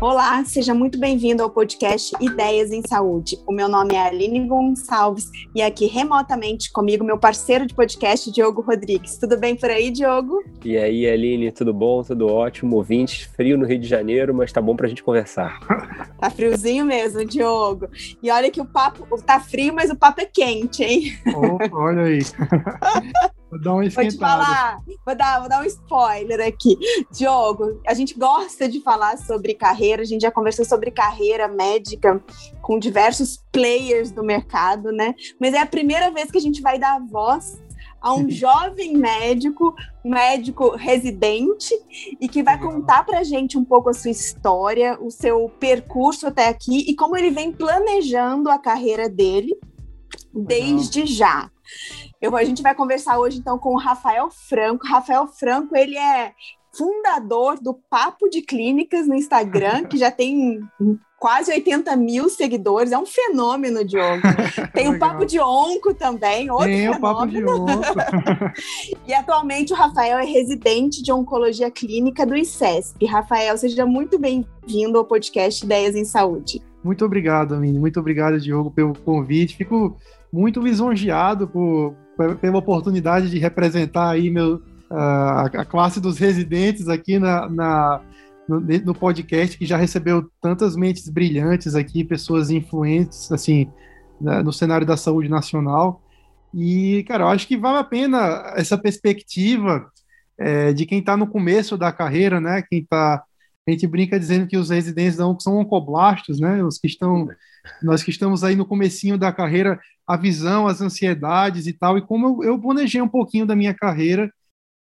Olá, seja muito bem-vindo ao podcast Ideias em Saúde. O meu nome é Aline Gonçalves e aqui remotamente comigo meu parceiro de podcast, Diogo Rodrigues. Tudo bem por aí, Diogo? E aí, Aline, tudo bom? Tudo ótimo? Ouvintes, frio no Rio de Janeiro, mas tá bom pra gente conversar. Tá friozinho mesmo, Diogo. E olha que o papo tá frio, mas o papo é quente, hein? Oh, olha aí. Vou dar uma Vou te falar, vou dar, vou dar um spoiler aqui. Diogo, a gente gosta de falar sobre carreira, a gente já conversou sobre carreira médica com diversos players do mercado, né? Mas é a primeira vez que a gente vai dar voz a um jovem médico, médico residente, e que vai contar para a gente um pouco a sua história, o seu percurso até aqui e como ele vem planejando a carreira dele desde já. Eu, a gente vai conversar hoje então com o Rafael Franco. Rafael Franco, ele é fundador do Papo de Clínicas no Instagram, que já tem quase 80 mil seguidores, é um fenômeno, Diogo. Tem o Papo de Onco também, outro Tem fenômeno. o Papo de Onco. e atualmente o Rafael é residente de Oncologia Clínica do ICESP. Rafael, seja muito bem-vindo ao podcast Ideias em Saúde. Muito obrigado, Amine. Muito obrigado, Diogo, pelo convite. Fico muito lisonjeado por, pela oportunidade de representar aí meu, a, a classe dos residentes aqui na, na no, no, podcast, que já recebeu tantas mentes brilhantes aqui, pessoas influentes, assim, no cenário da saúde nacional. E, cara, eu acho que vale a pena essa perspectiva é, de quem está no começo da carreira, né? Quem está a gente brinca dizendo que os residentes não são oncoblastos, né? Os que estão, nós que estamos aí no comecinho da carreira, a visão, as ansiedades e tal, e como eu, eu planejei um pouquinho da minha carreira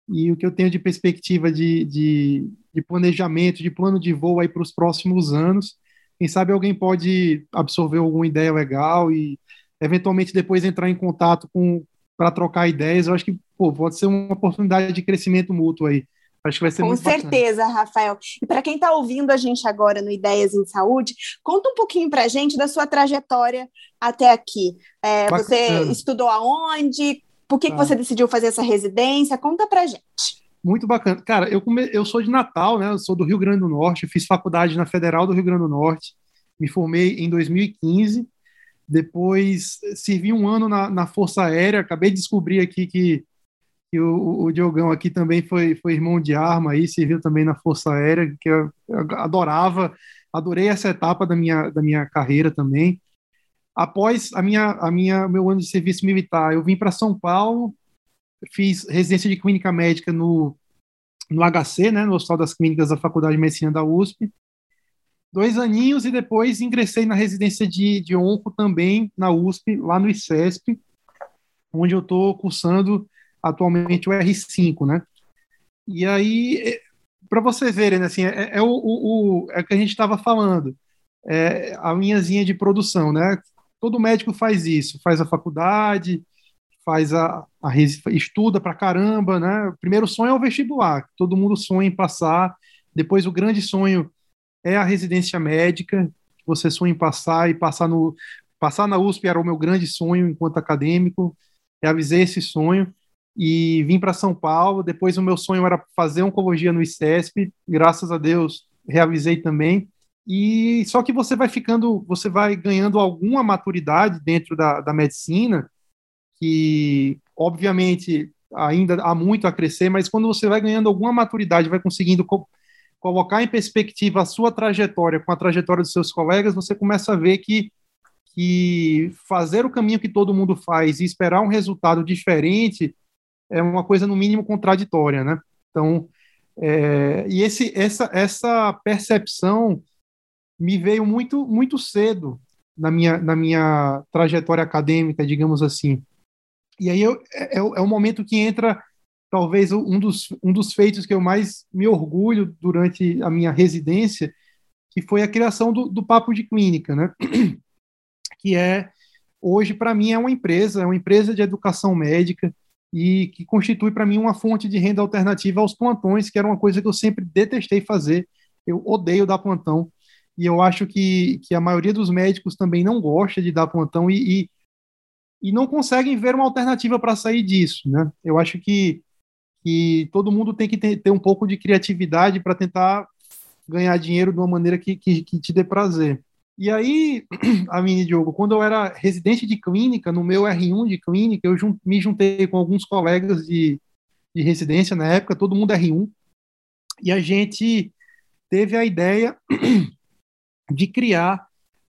e o que eu tenho de perspectiva de, de, de planejamento, de plano de voo aí para os próximos anos. Quem sabe alguém pode absorver alguma ideia legal e eventualmente depois entrar em contato com para trocar ideias. Eu acho que pô, pode ser uma oportunidade de crescimento mútuo aí. Acho que vai ser Com muito certeza, bacana. Rafael. E para quem está ouvindo a gente agora no Ideias em Saúde, conta um pouquinho para a gente da sua trajetória até aqui. É, você estudou aonde? Por que, ah. que você decidiu fazer essa residência? Conta para gente. Muito bacana. Cara, eu, come... eu sou de Natal, né? Eu sou do Rio Grande do Norte. fiz faculdade na Federal do Rio Grande do Norte. Me formei em 2015. Depois servi um ano na, na Força Aérea. Acabei de descobrir aqui que que o, o Diogão aqui também foi, foi irmão de arma aí, serviu também na Força Aérea, que eu adorava, adorei essa etapa da minha, da minha carreira também. Após a minha, a minha, meu ano de serviço militar, eu vim para São Paulo, fiz residência de clínica médica no, no HC, né, no Hospital das Clínicas da Faculdade de Medicina da USP, dois aninhos e depois ingressei na residência de, de onco também na USP, lá no ICESP, onde eu estou cursando atualmente o R5, né? E aí, é, para vocês verem, né, assim, é, é o, o, é o que a gente estava falando, é a linhazinha de produção, né? Todo médico faz isso, faz a faculdade, faz a, a estuda para caramba, né? O primeiro sonho é o vestibular, todo mundo sonha em passar. Depois o grande sonho é a residência médica, você sonha em passar e passar no passar na USP era o meu grande sonho enquanto acadêmico. Realizei esse sonho e vim para São Paulo. Depois o meu sonho era fazer oncologia no ICESP, graças a Deus realizei também. E só que você vai ficando, você vai ganhando alguma maturidade dentro da, da medicina, que obviamente ainda há muito a crescer, mas quando você vai ganhando alguma maturidade, vai conseguindo co colocar em perspectiva a sua trajetória com a trajetória dos seus colegas, você começa a ver que que fazer o caminho que todo mundo faz e esperar um resultado diferente é uma coisa no mínimo contraditória, né? Então, é, e esse, essa, essa percepção me veio muito, muito cedo na minha, na minha trajetória acadêmica, digamos assim. E aí eu, é, é, é o momento que entra talvez um dos, um dos feitos que eu mais me orgulho durante a minha residência, que foi a criação do, do Papo de Clínica, né? que é, hoje, para mim, é uma empresa, é uma empresa de educação médica, e que constitui para mim uma fonte de renda alternativa aos plantões, que era uma coisa que eu sempre detestei fazer. Eu odeio dar plantão e eu acho que, que a maioria dos médicos também não gosta de dar plantão e, e, e não conseguem ver uma alternativa para sair disso, né? Eu acho que, que todo mundo tem que ter, ter um pouco de criatividade para tentar ganhar dinheiro de uma maneira que, que, que te dê prazer. E aí, a mini Diogo, quando eu era residente de clínica, no meu R1 de clínica, eu jun me juntei com alguns colegas de, de residência na época, todo mundo R1, e a gente teve a ideia de criar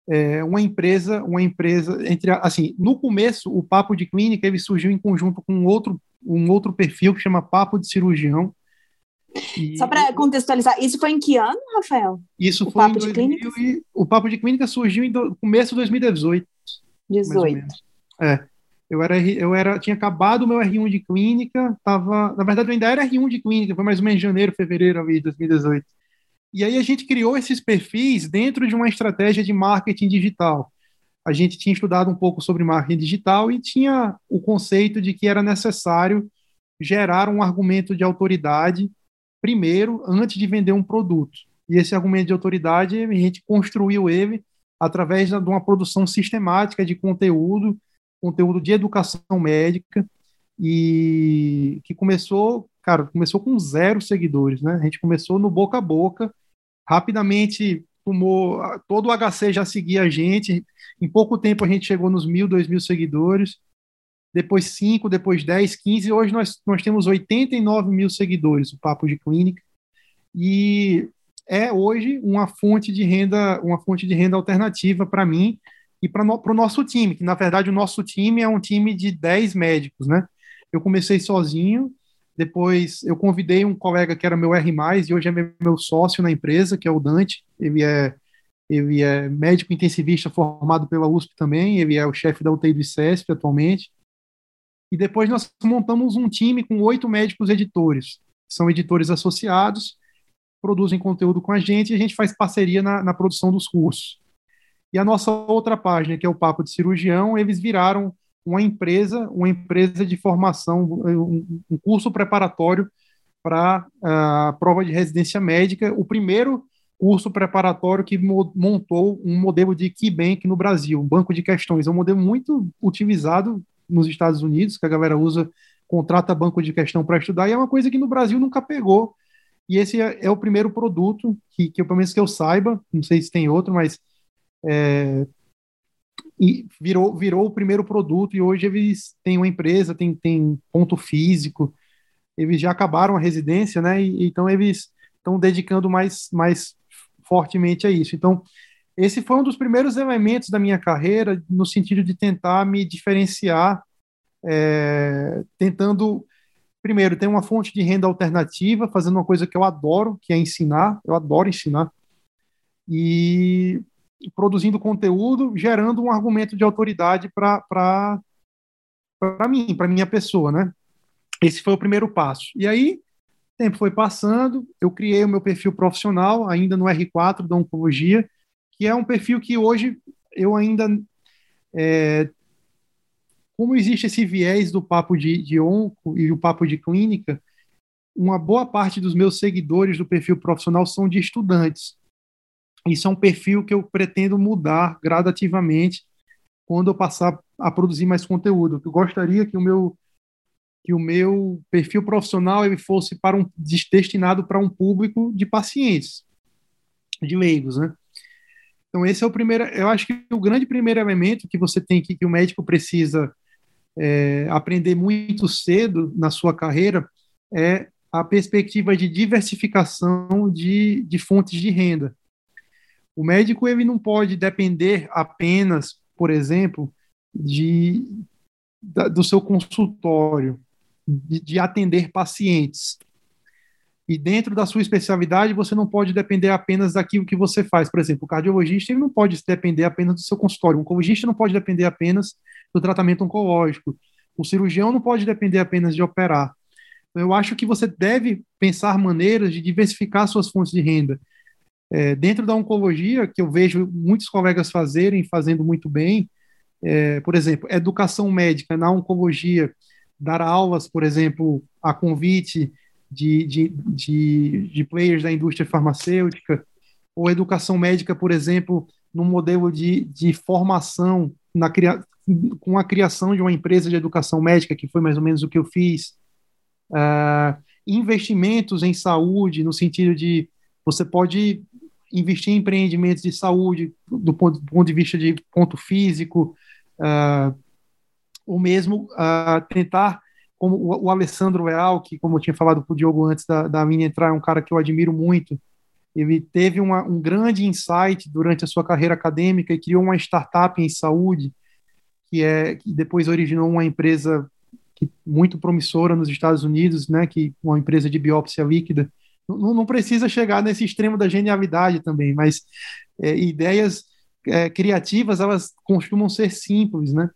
é, uma empresa, uma empresa entre assim, no começo o papo de clínica ele surgiu em conjunto com outro um outro perfil que chama papo de cirurgião. E... Só para contextualizar, isso foi em que ano, Rafael? Isso o foi papo em 2000 de e o papo de clínica surgiu em do, começo de 2018. 18. É. Eu era, eu era, tinha acabado o meu R1 de clínica, tava, na verdade eu ainda era R1 de clínica, foi mais ou menos em janeiro, fevereiro de 2018. E aí a gente criou esses perfis dentro de uma estratégia de marketing digital. A gente tinha estudado um pouco sobre marketing digital e tinha o conceito de que era necessário gerar um argumento de autoridade primeiro, antes de vender um produto. E esse argumento de autoridade, a gente construiu ele através de uma produção sistemática de conteúdo, conteúdo de educação médica, e que começou, cara, começou com zero seguidores, né? A gente começou no boca a boca, rapidamente tomou, todo o HC já seguia a gente, em pouco tempo a gente chegou nos mil, dois mil seguidores, depois cinco, depois dez, quinze, hoje nós, nós temos 89 mil seguidores, o Papo de Clínica, e é hoje uma fonte de renda, uma fonte de renda alternativa para mim e para no, o no time, que na verdade o nosso time é um time de 10 médicos, né? Eu comecei sozinho, depois eu convidei um colega que era meu R+, e hoje é meu sócio na empresa, que é o Dante. Ele é, ele é médico intensivista formado pela USP também, ele é o chefe da UTI do ICESP atualmente. E depois nós montamos um time com oito médicos editores. São editores associados, produzem conteúdo com a gente e a gente faz parceria na, na produção dos cursos. E a nossa outra página, que é o Papo de Cirurgião, eles viraram uma empresa, uma empresa de formação, um, curso preparatório para a uh, prova de residência médica, o primeiro curso preparatório que montou um modelo de KeyBank no Brasil, um banco de questões. É um modelo muito utilizado nos Estados Unidos, que a galera usa, contrata banco de questão para estudar, e é uma coisa que no Brasil nunca pegou. E esse é, é o primeiro produto que, que, pelo menos que eu saiba, não sei se tem outro, mas é, e virou, virou o primeiro produto e hoje eles têm uma empresa, tem, tem ponto físico, eles já acabaram a residência, né? E, então eles estão dedicando mais, mais fortemente a isso. Então, esse foi um dos primeiros elementos da minha carreira no sentido de tentar me diferenciar, é, tentando primeiro ter uma fonte de renda alternativa, fazendo uma coisa que eu adoro, que é ensinar. Eu adoro ensinar. E produzindo conteúdo, gerando um argumento de autoridade para mim, para minha pessoa, né? Esse foi o primeiro passo. E aí, tempo foi passando, eu criei o meu perfil profissional, ainda no R4 da Oncologia, que é um perfil que hoje eu ainda. É, como existe esse viés do papo de, de onco e o papo de clínica, uma boa parte dos meus seguidores do perfil profissional são de estudantes. Isso é um perfil que eu pretendo mudar gradativamente quando eu passar a produzir mais conteúdo. Eu gostaria que o meu que o meu perfil profissional ele fosse para um destinado para um público de pacientes, de leigos, né? Então esse é o primeiro, eu acho que o grande primeiro elemento que você tem que que o médico precisa é, aprender muito cedo na sua carreira é a perspectiva de diversificação de, de fontes de renda. O médico ele não pode depender apenas, por exemplo, de, da, do seu consultório, de, de atender pacientes. E dentro da sua especialidade, você não pode depender apenas daquilo que você faz. Por exemplo, o cardiologista ele não pode depender apenas do seu consultório. O oncologista não pode depender apenas do tratamento oncológico. O cirurgião não pode depender apenas de operar. Então, eu acho que você deve pensar maneiras de diversificar suas fontes de renda. É, dentro da oncologia, que eu vejo muitos colegas fazerem, fazendo muito bem, é, por exemplo, educação médica na oncologia, dar aulas, por exemplo, a convite de, de, de, de players da indústria farmacêutica, ou educação médica, por exemplo, no modelo de, de formação, na, com a criação de uma empresa de educação médica, que foi mais ou menos o que eu fiz. Uh, investimentos em saúde, no sentido de Você pode investir em empreendimentos de saúde do ponto, do ponto de vista de ponto físico, uh, ou mesmo uh, tentar, como o, Alessandro Leal, que como eu tinha falado para o Diogo antes da, da minha entrar, é um cara que eu admiro muito, ele teve uma, um grande insight durante a sua carreira acadêmica e criou uma startup em saúde, que é que depois originou uma empresa que, muito promissora nos Estados Unidos, né, que uma empresa de biópsia líquida. Não, não precisa chegar nesse extremo da genialidade também, mas é, ideias é, criativas elas costumam ser simples, né?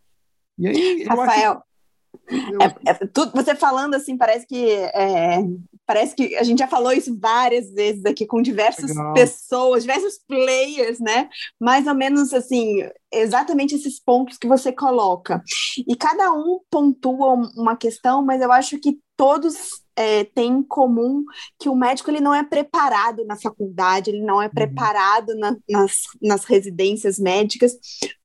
E aí, Rafael, é, é, tudo, você falando assim, parece que é, parece que a gente já falou isso várias vezes aqui com diversas Legal. pessoas, diversos players, né? Mais ou menos assim, exatamente esses pontos que você coloca. E cada um pontua uma questão, mas eu acho que todos é, têm em comum que o médico ele não é preparado na faculdade, ele não é uhum. preparado na, nas, nas residências médicas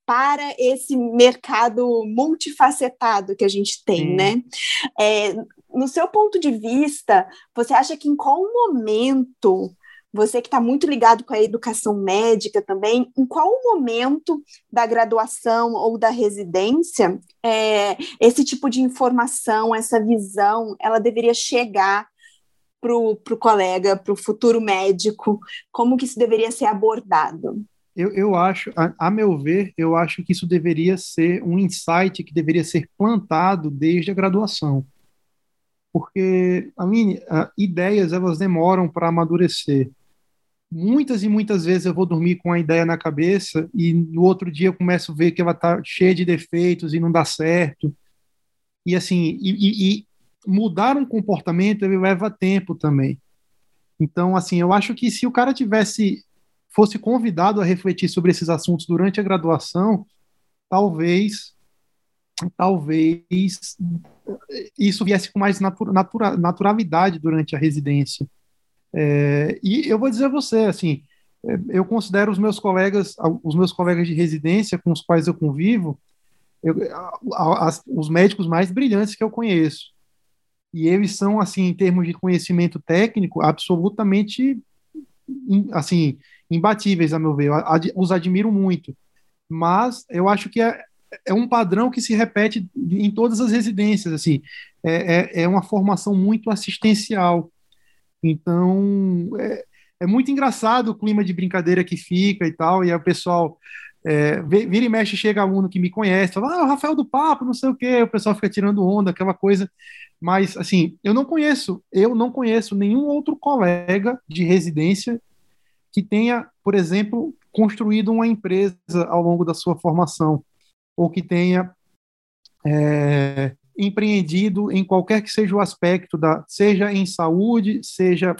para esse mercado multifacetado que a gente tem, Sim. né? É, no seu ponto de vista, você acha que em qual momento você que está muito ligado com a educação médica também, em qual momento da graduação ou da residência é, esse tipo de informação, essa visão, ela deveria chegar para o colega, para o futuro médico? Como que isso deveria ser abordado? Eu, eu acho, a, a, meu ver, eu acho que isso deveria ser um insight que deveria ser plantado desde a graduação. Porque, a minha, ideias, elas demoram para amadurecer. Muitas e muitas vezes eu vou dormir com a ideia na cabeça e no outro dia eu começo a ver que ela está cheia de defeitos e não dá certo. E assim, e, e mudar um comportamento ele leva tempo também. Então, assim, eu acho que se o cara tivesse fosse convidado a refletir sobre esses assuntos durante a graduação, talvez talvez isso viesse com mais natura, natura, naturalidade durante a residência. É, e eu vou dizer a você, assim, é, eu considero os meus colegas, os meus colegas de residência com os quais eu convivo, eu, as, os médicos mais brilhantes que eu conheço. E eles são, assim, em termos de conhecimento técnico, absolutamente, assim, imbatíveis, a meu ver. Eu ad, os admiro muito. Mas eu acho que é, é um padrão que se repete em todas as residências. Assim, é, é, é uma formação muito assistencial. Então, é, é, muito engraçado o clima de brincadeira que fica e tal. E o pessoal é, vira e mexe, chega aluno que me conhece, fala, ah, o Rafael do Papo, não sei o quê, o pessoal fica tirando onda, aquela coisa. Mas, assim, eu não conheço, eu não conheço nenhum outro colega de residência que tenha, por exemplo, construído uma empresa ao longo da sua formação, ou que tenha é, empreendido em qualquer que seja o aspecto, da, seja em saúde, seja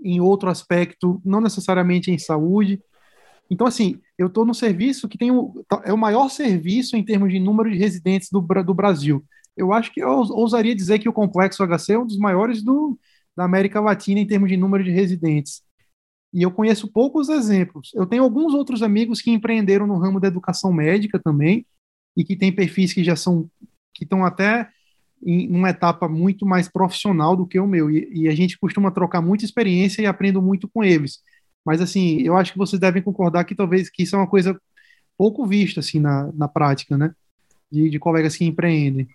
em outro aspecto, não necessariamente em saúde. Então, assim, eu estou no serviço que tem o, é o maior serviço em termos de número de residentes do, do Brasil. Eu acho que eu ousaria dizer que o Complexo HC é um dos maiores do, da América Latina em termos de número de residentes. E eu conheço poucos exemplos. Eu tenho alguns outros amigos que empreenderam no ramo da educação médica também e que têm perfis que já são que estão até em uma etapa muito mais profissional do que o meu. E, e, a gente costuma trocar muita experiência e aprendo muito com eles. Mas assim, eu acho que vocês devem concordar que talvez que isso é uma coisa pouco vista assim na, na prática, né? De, de colegas que empreendem.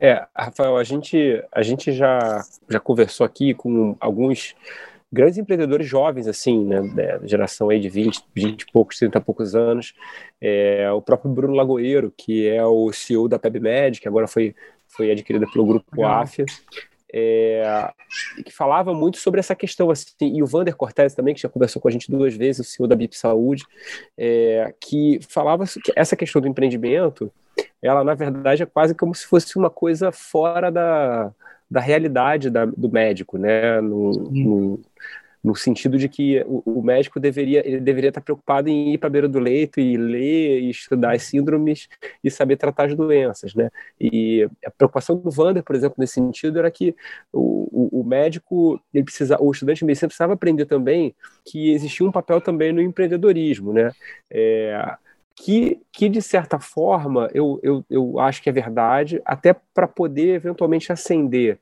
É, Rafael, a gente a gente já já conversou aqui com alguns grandes empreendedores jovens, assim, né, da geração aí de 20, 20 e poucos, 30 e poucos anos, é, o próprio Bruno Lagoeiro, que é o CEO da PebMed, que agora foi, foi adquirida pelo grupo Legal. AFIA, é, que falava muito sobre essa questão, assim, e o Vander Cortez também, que já conversou com a gente duas vezes, o CEO da BIP Saúde, é, que falava que essa questão do empreendimento, ela, na verdade, é quase como se fosse uma coisa fora da da realidade da, do médico, né? No, no, no, sentido de que o, o, médico deveria, ele deveria estar preocupado em ir para a beira do leito e ler e estudar as síndromes e saber tratar as doenças, né? E a preocupação do Vander, por exemplo, nesse sentido, era que o, o, o médico, ele precisa, o estudante de medicina precisava aprender também que existia um papel também no empreendedorismo, né? É, que, que de certa forma eu, eu, eu acho que é verdade, até para poder eventualmente ascender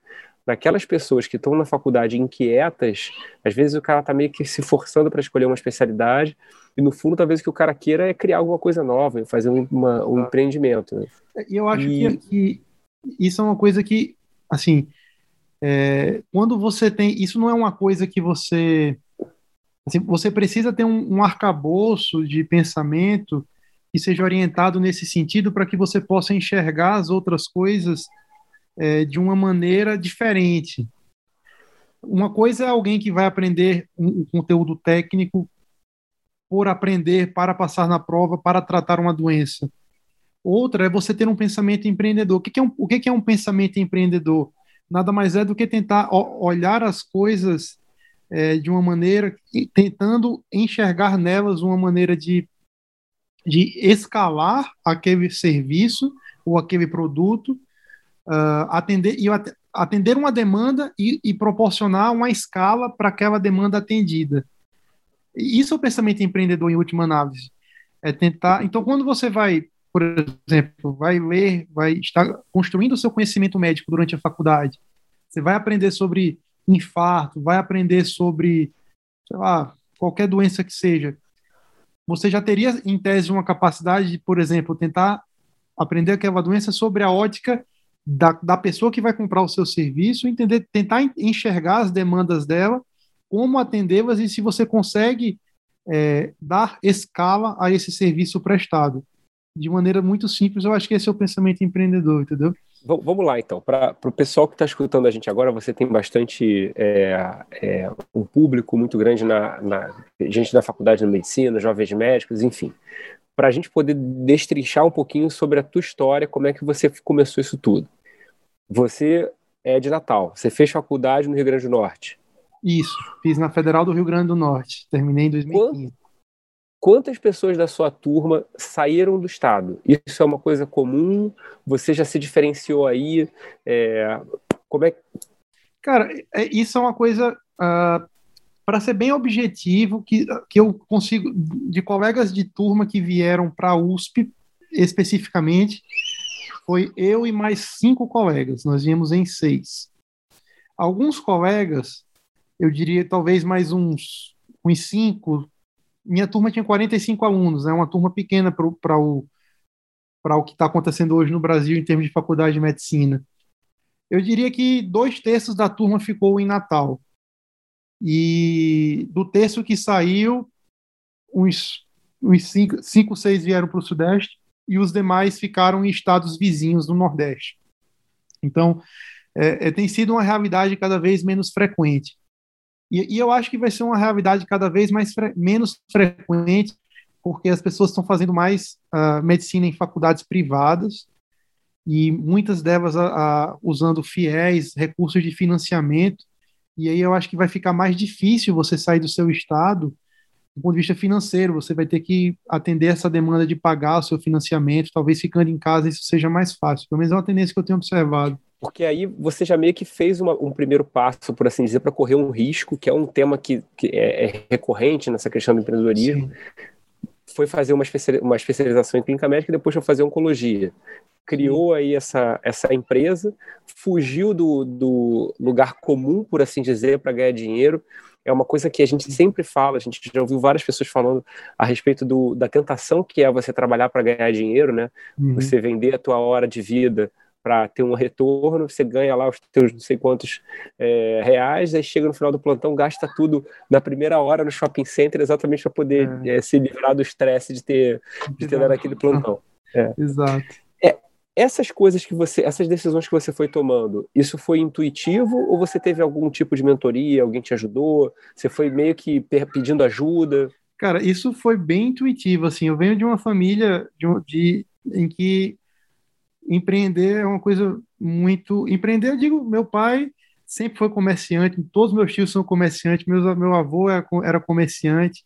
naquelas pessoas que estão na faculdade inquietas, às vezes o cara está meio que se forçando para escolher uma especialidade, e no fundo, talvez o que o cara queira é criar alguma coisa nova, fazer um, uma, um empreendimento. Né? E eu acho e... que, que, isso é uma coisa que, assim, é, quando você tem. Isso não é uma coisa que você. Assim, você precisa ter um, um arcabouço de pensamento que seja orientado nesse sentido para que você possa enxergar as outras coisas é, de uma maneira diferente. Uma coisa é alguém que vai aprender um, conteúdo técnico por aprender, para passar na prova, para tratar uma doença. Outra é você ter um pensamento empreendedor. O que é um, o que é um pensamento empreendedor? Nada mais é do que tentar olhar as coisas é, de uma maneira, tentando enxergar nelas uma maneira de, de escalar aquele serviço ou aquele produto uh, atender e atender uma demanda e, e proporcionar uma escala para aquela demanda atendida. Isso é o pensamento empreendedor em última análise. É tentar. Então, quando você vai, por exemplo, vai ler, vai estar construindo o seu conhecimento médico durante a faculdade, você vai aprender sobre infarto, vai aprender sobre, sei lá, qualquer doença que seja. Você já teria, em tese, uma capacidade de, por exemplo, tentar aprender aquela doença sobre a ótica da, da pessoa que vai comprar o seu serviço, entender, tentar enxergar as demandas dela, como atendê-las e se você consegue é, dar escala a esse serviço prestado. De maneira muito simples, eu acho que esse é o pensamento empreendedor, entendeu? Vamos lá, então. Para o pessoal que está escutando a gente agora, você tem bastante é, é, um público muito grande na, na, gente da faculdade de medicina, jovens médicos, enfim para a gente poder destrinchar um pouquinho sobre a tua história, como é que você começou isso tudo. Você é de Natal, você fez faculdade no Rio Grande do Norte. Isso, fiz na Federal do Rio Grande do Norte, terminei em 2015. Quantas pessoas da sua turma saíram do estado? Isso é uma coisa comum? Você já se diferenciou aí? É, como é Cara, é, isso é uma coisa uh, para ser bem objetivo, que, que eu consigo, de colegas de turma que vieram para a USP, especificamente, foi eu e mais cinco colegas, nós viemos em seis. Alguns colegas, eu diria talvez mais uns, uns cinco, minha turma tinha 45 alunos, é né, uma turma pequena para o, para o que está acontecendo hoje no Brasil em termos de faculdade de medicina. Eu diria que dois terços da turma ficou em Natal e do terço que saiu, uns, uns cinco, cinco, seis vieram para o Sudeste e os demais ficaram em estados vizinhos do Nordeste. Então, é, é, tem sido uma realidade cada vez menos frequente. E, e eu acho que vai ser uma realidade cada vez mais fre menos frequente, porque as pessoas estão fazendo mais uh, medicina em faculdades privadas, e muitas delas a, a, usando fiéis, recursos de financiamento, e aí eu acho que vai ficar mais difícil você sair do seu estado do ponto de vista financeiro. Você vai ter que atender essa demanda de pagar o seu financiamento, talvez ficando em casa isso seja mais fácil. Pelo menos é uma tendência que eu tenho observado. Porque aí você já meio que fez uma, um primeiro passo, por assim dizer, para correr um risco, que é um tema que, que é, é, recorrente nessa questão do empreendedorismo. Sim. Foi fazer uma, uma especialização em clínica médica e depois foi fazer oncologia criou aí essa, essa empresa, fugiu do, do lugar comum, por assim dizer, para ganhar dinheiro. É uma coisa que a gente sempre fala, a gente já ouviu várias pessoas falando a respeito do, da tentação que é você trabalhar para ganhar dinheiro, né? Uhum. Você vender a tua hora de vida para ter um retorno, você ganha lá os teus não sei quantos é, reais, aí chega no final do plantão, gasta tudo na primeira hora no shopping center, exatamente para poder é. É, se livrar do estresse de ter, de ter dado aquele plantão. É. Exato essas coisas que você, essas decisões que você foi tomando, isso foi intuitivo ou você teve algum tipo de mentoria, alguém te ajudou? Você foi meio que pedindo ajuda? Cara, isso foi bem intuitivo, assim, eu venho de uma família de, de em que empreender é uma coisa muito, empreender, eu digo, meu pai sempre foi comerciante, todos meus tios são comerciantes, meu, meu avô era, era comerciante,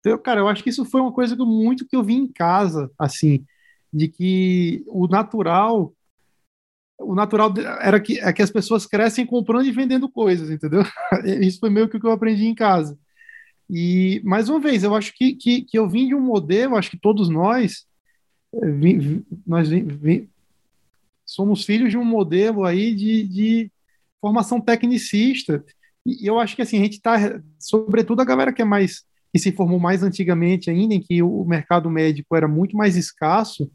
então, cara, eu acho que isso foi uma coisa que muito que eu vi em casa, assim, de que o natural o natural era que, é que as pessoas crescem comprando e vendendo coisas, entendeu? Isso foi meio que o que eu aprendi em casa. E, mais uma vez, eu acho que, que, que eu vim de um modelo, acho que todos nós, eh, vim, nós somos filhos de um modelo aí de, de, formação tecnicista. E eu acho que assim, a gente está, sobretudo a galera que é mais que se formou mais antigamente ainda, em que o mercado médico era muito mais escasso,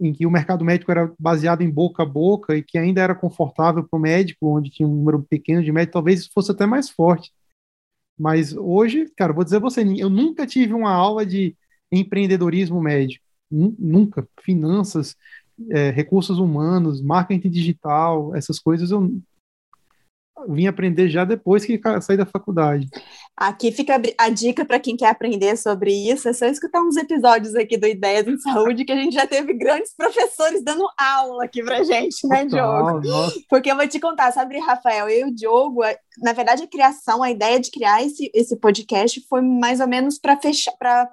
em que o mercado médico era baseado em boca a boca e que ainda era confortável para o médico, onde tinha um número pequeno de médicos, talvez isso fosse até mais forte. Mas hoje, cara, vou dizer você, eu nunca tive uma aula de empreendedorismo médico, nunca. Finanças, é, recursos humanos, marketing digital, essas coisas eu vim aprender já depois que saí da faculdade. Aqui fica a dica para quem quer aprender sobre isso, é só escutar uns episódios aqui do Ideias em Saúde, que a gente já teve grandes professores dando aula aqui pra gente, né, Diogo? Nossa. Porque eu vou te contar, sabe, Rafael, eu e o Diogo, na verdade, a criação, a ideia de criar esse, esse podcast foi mais ou menos para fechar, para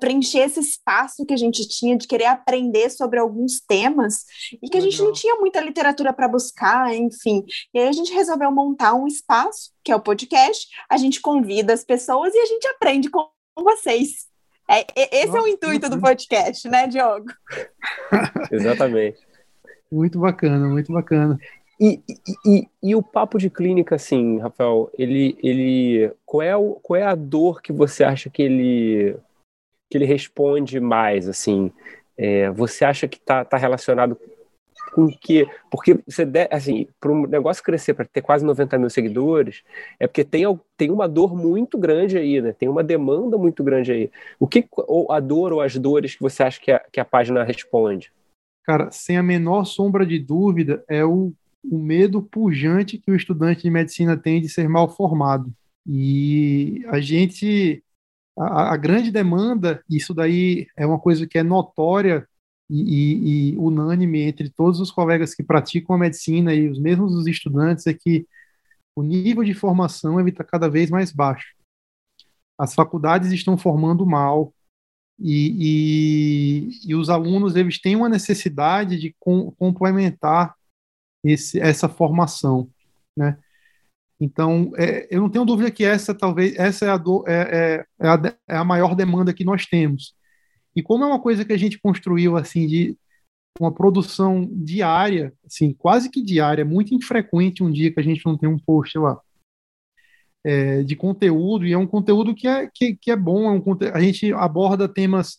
preencher esse espaço que a gente tinha de querer aprender sobre alguns temas e que a gente não tinha muita literatura para buscar, enfim. E aí a gente resolveu montar um espaço que é o podcast, a gente convida as pessoas e a gente aprende com vocês. É, esse Nossa, é o intuito do podcast, né, Diogo? Exatamente. Muito bacana, muito bacana. E, e, e, o papo de clínica, assim, Rafael, ele, ele, qual é, o, qual é a dor que você acha que ele, que ele responde mais, assim? É, você acha que está tá relacionado com que. Porque você de, assim, para um negócio crescer, para ter quase 90 mil seguidores, é porque tem, tem uma dor muito grande aí, né? Tem uma demanda muito grande aí. O que ou a dor ou as dores que você acha que a, que a página responde? Cara, sem a menor sombra de dúvida, é o, o medo pujante que o estudante de medicina tem de ser mal formado. E a gente. A, a grande demanda, isso daí é uma coisa que é notória e, e, unânime entre todos os colegas que praticam a medicina e os mesmos os estudantes é que o nível de formação está cada vez mais baixo. As faculdades estão formando mal e, e, e os alunos eles têm uma necessidade de com, complementar esse, essa formação, né? Então, é, eu não tenho dúvida que essa talvez essa é a, do, é, é, é, a, é a maior demanda que nós temos e como é uma coisa que a gente construiu assim de uma produção diária, assim, quase que diária, muito infrequente um dia que a gente não tem um post lá é, de conteúdo, e é um conteúdo que é, que, que é bom, é um, a gente aborda temas,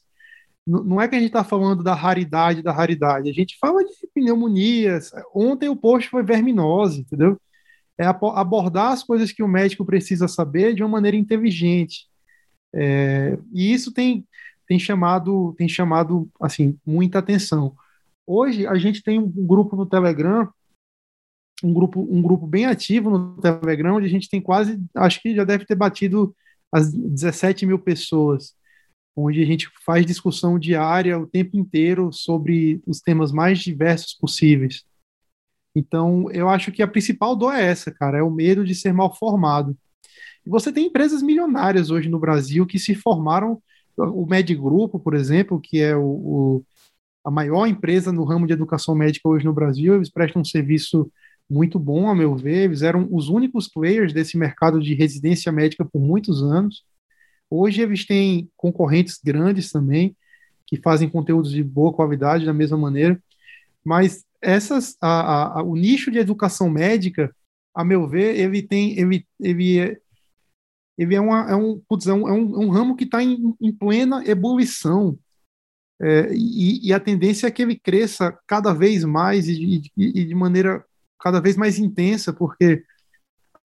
não é que a gente está falando da raridade da raridade, a gente fala de pneumonias, ontem o post foi verminose, entendeu? É abordar as coisas que o médico precisa saber de uma maneira inteligente. É, e isso tem, tem chamado, tem chamado assim, muita atenção. Hoje a gente tem um grupo no Telegram, um grupo, um grupo bem ativo no Telegram, onde a gente tem quase, acho que já deve ter batido as 17 mil pessoas, onde a gente faz discussão diária o tempo inteiro sobre os temas mais diversos possíveis. Então, eu acho que a principal dor é essa, cara, é o medo de ser mal formado. E você tem empresas milionárias hoje no Brasil que se formaram o MedGrupo, por exemplo, que é o, o, a maior empresa no ramo de educação médica hoje no Brasil, eles prestam um serviço muito bom, a meu ver. Eles eram os únicos players desse mercado de residência médica por muitos anos. Hoje eles têm concorrentes grandes também, que fazem conteúdos de boa qualidade da mesma maneira. Mas essas, a, a, o nicho de educação médica, a meu ver, ele tem, ele, ele é, ele é, uma, é, um, putz, é, um, é, um, é um ramo que está em, em, plena ebulição. É, e, e, a tendência é que ele cresça cada vez mais e, e, e de maneira cada vez mais intensa, porque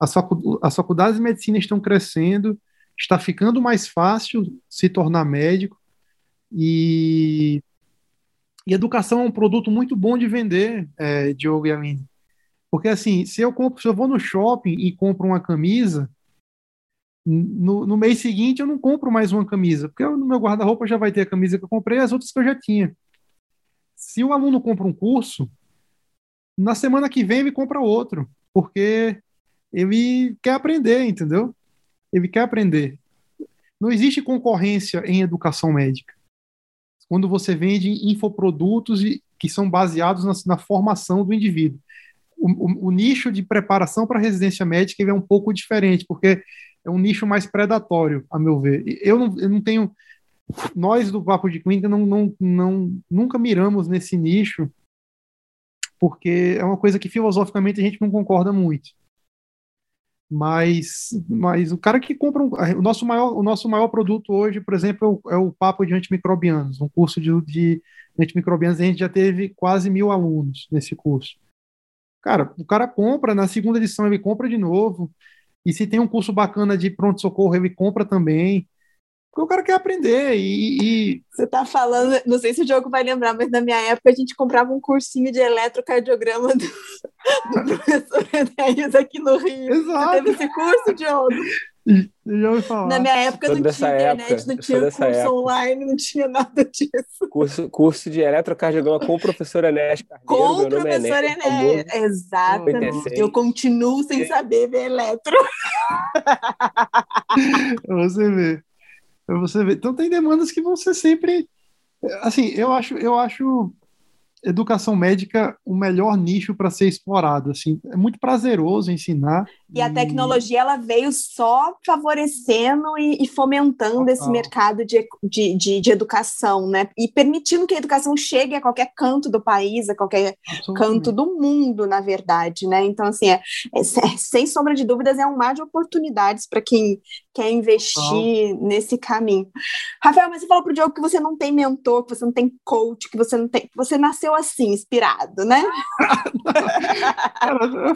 as, facu as faculdades de medicina estão crescendo, está ficando mais fácil se tornar médico, e, e educação é um produto muito bom de vender, é, Diogo e Aline. Porque assim, se eu compro, se eu vou no shopping e compro uma camisa, no, no mês seguinte eu não compro mais uma camisa, porque no meu guarda-roupa já vai ter a camisa que eu comprei e as outras que eu já tinha. Se o aluno compra um curso, na semana que vem ele compra outro, porque ele quer aprender, entendeu? Ele quer aprender. Não existe concorrência em educação médica. Quando você vende infoprodutos que são baseados na, na formação do indivíduo. O, o, o, nicho de preparação para residência médica é um pouco diferente, porque é um nicho mais predatório, a meu ver. Eu não, eu não tenho. Nós do Papo de Clínica não, não, não, nunca miramos nesse nicho, porque é uma coisa que filosoficamente a gente não concorda muito. Mas, mas o cara que compra um, o nosso maior o nosso maior produto hoje, por exemplo, é o, é o papo de antimicrobianos, um curso de, de antimicrobianos. A gente já teve quase mil alunos nesse curso. Cara, o cara compra na segunda edição ele compra de novo. E se tem um curso bacana de pronto socorro ele compra também. Porque o cara quer aprender e, e, Você está falando, não sei se o Diogo vai lembrar, mas na minha época a gente comprava um cursinho de eletrocardiograma do, do professor Enéas aqui no Rio. Exato. Você teve esse curso, Diogo? Eu já ouvi falar. Na minha época não tinha internet, época, não tinha curso época. online, não tinha nada disso. Curso, curso de eletrocardiograma com o professor Enéas Carneiro. Com o é professor Enéas, Enéas. Exatamente. Eu continuo sem saber ver eletro. Pra você ver. Pra você ver. Então tem demandas que vão ser sempre. Assim, eu acho, eu acho educação médica o melhor nicho para ser explorado. Assim, é muito prazeroso ensinar. E a tecnologia ela veio só favorecendo e, e fomentando esse Total. mercado de, de, de, de educação, né? E permitindo que a educação chegue a qualquer canto do país, a qualquer canto do mundo, na verdade, né? Então, assim, é, é- sem sombra de dúvidas, é um mar de oportunidades para quem quer investir nesse caminho. Rafael, mas você falou pro Diogo que você não tem mentor, que você não tem coach, que você não tem. Você nasceu assim, inspirado, né? Cara,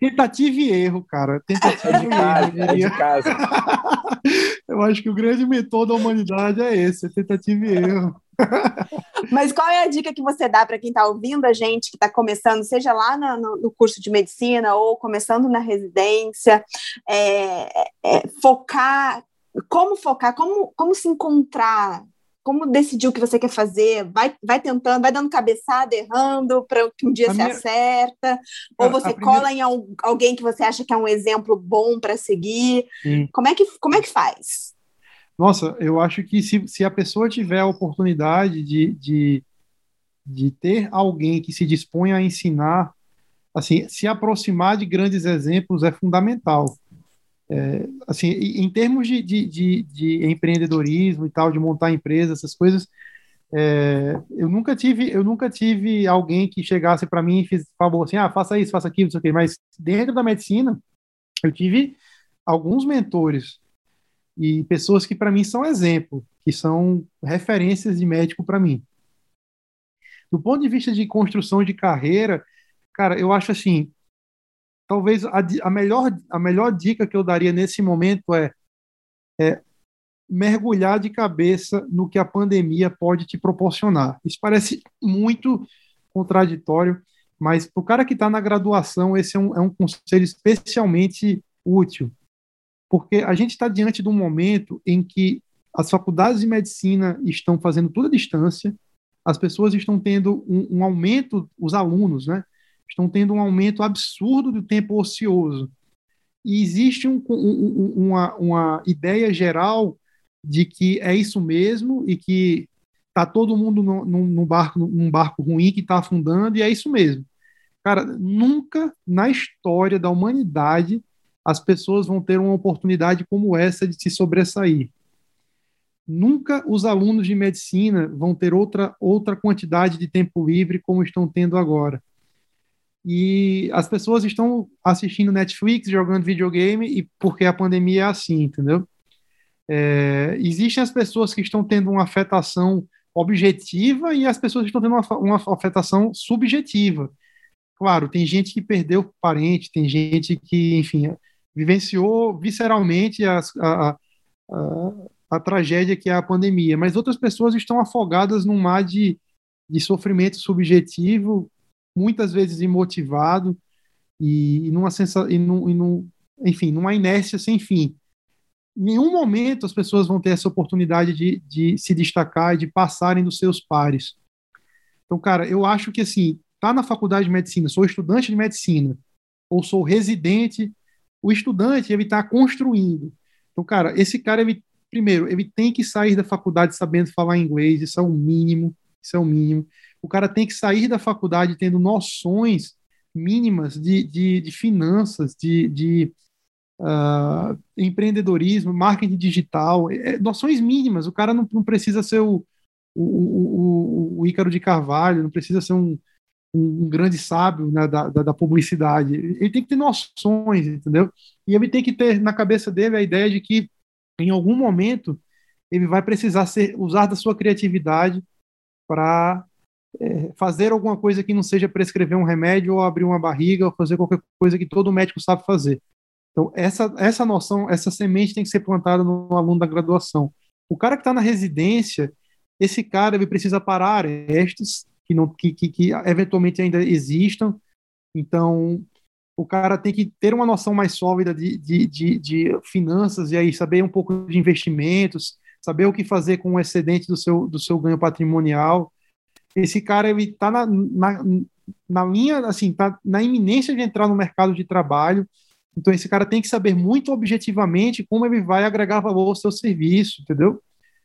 tentativa e erro, cara. Tentativa É de e erro. casa, eu é de casa. Eu acho que o grande mentor da humanidade é esse, é tentativa e erro. Mas qual é a dica que você dá para quem está ouvindo a gente, que está começando, seja lá no, no curso de medicina ou começando na residência, é, é, focar, como focar, como, como se encontrar, como decidir o que você quer fazer, vai, vai tentando, vai dando cabeçada, errando, para que um dia A se minha- acerta, ou você primeira- cola em al- alguém que você acha que é um exemplo bom para seguir. Sim. Como é que, como é que faz? Nossa, eu acho que se, se a pessoa tiver a oportunidade de, de, de ter alguém que se dispõe a ensinar, assim, se aproximar de grandes exemplos é fundamental. É, assim, em termos de, de, de, de empreendedorismo e tal, de montar empresa, essas coisas, é, eu nunca tive, eu nunca tive alguém que chegasse para mim e fiz, falou assim, ah, faça isso, faça aquilo, não sei o quê. Mas dentro da medicina, eu tive alguns mentores e pessoas que para mim são exemplo, que são referências de médico para mim. Do ponto de vista de construção de carreira, cara, eu acho assim, talvez a, a melhor a melhor dica que eu daria nesse momento é, é mergulhar de cabeça no que a pandemia pode te proporcionar. Isso parece muito contraditório, mas para o cara que está na graduação, esse é um, é um conselho especialmente útil porque a gente está diante de um momento em que as faculdades de medicina estão fazendo tudo à distância, as pessoas estão tendo um, um aumento, os alunos, né, estão tendo um aumento absurdo do tempo ocioso. E existe um, um, um, uma, uma ideia geral de que é isso mesmo e que tá todo mundo no, num, num barco, num barco ruim que está afundando e é isso mesmo. Cara, nunca na história da humanidade as pessoas vão ter uma oportunidade como essa de se sobressair. Nunca os alunos de medicina vão ter outra, outra quantidade de tempo livre como estão tendo agora. E as pessoas estão assistindo Netflix, jogando videogame, e porque a pandemia é assim, entendeu? É, existem as pessoas que estão tendo uma afetação objetiva e as pessoas que estão tendo uma, uma afetação subjetiva. Claro, tem gente que perdeu parente, tem gente que, enfim, vivenciou visceralmente a, a, a, a, tragédia que é a pandemia, mas outras pessoas estão afogadas num mar de, de sofrimento subjetivo, muitas vezes imotivado, e, e numa sensação, e num, e num, enfim, numa inércia sem fim. Em nenhum momento as pessoas vão ter essa oportunidade de, de se destacar e de passarem dos seus pares. Então, cara, eu acho que assim, tá na faculdade de medicina, sou estudante de medicina, ou sou residente o estudante ele está construindo. Então, cara, esse cara ele primeiro ele tem que sair da faculdade sabendo falar inglês, isso é o mínimo, isso é o mínimo. O cara tem que sair da faculdade tendo noções mínimas de, de, de finanças, de, de uh, empreendedorismo, marketing digital, é, noções mínimas. O cara não, não precisa ser o, o, o, o, Ícaro de Carvalho, não precisa ser um, um, um grande sábio né, da, da, da, publicidade. Ele tem que ter noções, entendeu? E ele tem que ter na cabeça dele a ideia de que, em algum momento, ele vai precisar ser, usar da sua criatividade para é, fazer alguma coisa que não seja prescrever um remédio ou abrir uma barriga ou fazer qualquer coisa que todo médico sabe fazer. Então, essa, essa noção, essa semente tem que ser plantada no aluno da graduação. O cara que está na residência, esse cara ele precisa parar arestas que, não, que, que, que eventualmente ainda existam. Então, o cara tem que ter uma noção mais sólida de, de, de, de, finanças e aí saber um pouco de investimentos, saber o que fazer com o excedente do seu, do seu ganho patrimonial. Esse cara ele está na, na, na linha, assim, tá na iminência de entrar no mercado de trabalho. Então esse cara tem que saber muito objetivamente como ele vai agregar valor ao seu serviço, entendeu?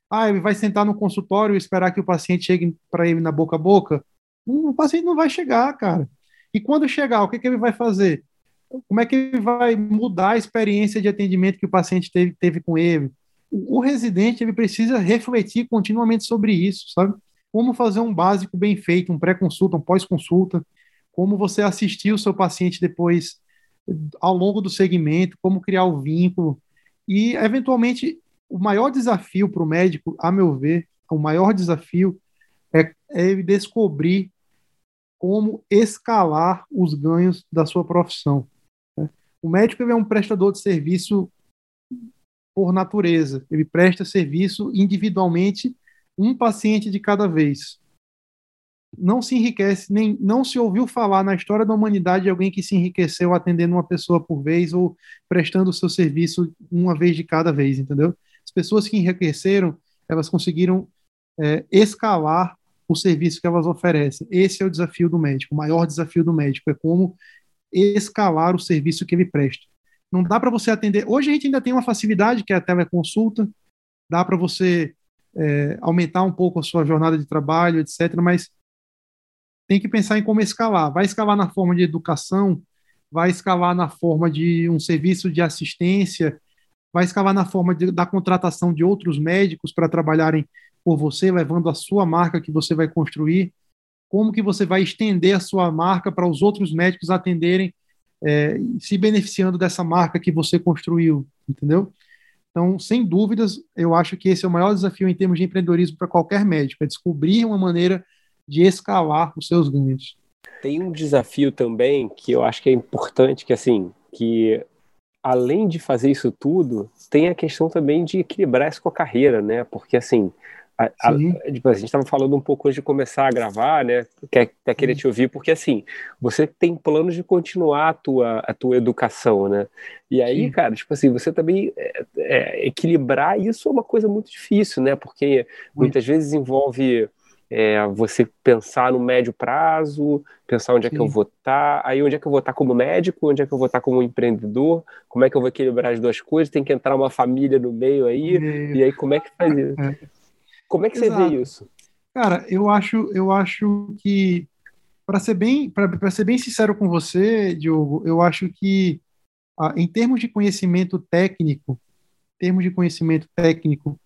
Ah, ele vai sentar no consultório e esperar que o paciente chegue para ele na boca a boca? O paciente não vai chegar, cara. E quando chegar, o que, que ele vai fazer? Como é que ele vai mudar a experiência de atendimento que o paciente teve, teve com ele? O, o residente ele precisa refletir continuamente sobre isso, sabe? Como fazer um básico bem feito, um pré-consulta, um pós-consulta, como você assistir o seu paciente depois ao longo do segmento, como criar o vínculo. E, eventualmente, o maior desafio para o médico, a meu ver, o maior desafio é, é ele descobrir como escalar os ganhos da sua profissão. Né? O médico é um prestador de serviço por natureza, ele presta serviço individualmente, um paciente de cada vez não se enriquece, nem não se ouviu falar na história da humanidade de alguém que se enriqueceu atendendo uma pessoa por vez ou prestando o seu serviço uma vez de cada vez, entendeu? As pessoas que enriqueceram, elas conseguiram é, escalar o serviço que elas oferecem. Esse é o desafio do médico, o maior desafio do médico é como escalar o serviço que ele presta. Não dá para você atender. Hoje a gente ainda tem uma facilidade que é a teleconsulta, dá para você é, aumentar um pouco a sua jornada de trabalho, etc. Mas tem que pensar em como escalar. Vai escalar na forma de educação, vai escalar na forma de um serviço de assistência, vai escalar na forma de, da contratação de outros médicos para trabalharem por você, levando a sua marca que você vai construir. Como que você vai estender a sua marca para os outros médicos atenderem, é, se beneficiando dessa marca que você construiu, entendeu? Então, sem dúvidas, eu acho que esse é o maior desafio em termos de empreendedorismo para qualquer médico, é descobrir uma maneira de escalar os seus ganhos. Tem um desafio também que eu acho que é importante, que assim, que além de fazer isso tudo, tem a questão também de equilibrar isso com a carreira, né? Porque assim, a, a, tipo, a gente estava falando um pouco antes de começar a gravar, né? Quer, até querer te ouvir, porque assim, você tem planos de continuar a tua, a tua educação, né? E aí, Sim. cara, tipo assim, você também é, é, equilibrar isso é uma coisa muito difícil, né? Porque muitas vezes envolve é, você pensar no médio prazo, pensar onde é que eu vou estar, tá, aí onde é que eu vou estar tá como médico, onde é que eu vou estar tá como empreendedor, como é que eu vou equilibrar as duas coisas, tem que entrar uma família no meio aí, e aí como é que faz isso? Como é que Exato. você vê isso? Cara, eu acho, eu acho que para ser bem, para ser bem sincero com você, Diogo, eu acho que ah, em termos de conhecimento técnico, termos de conhecimento técnico,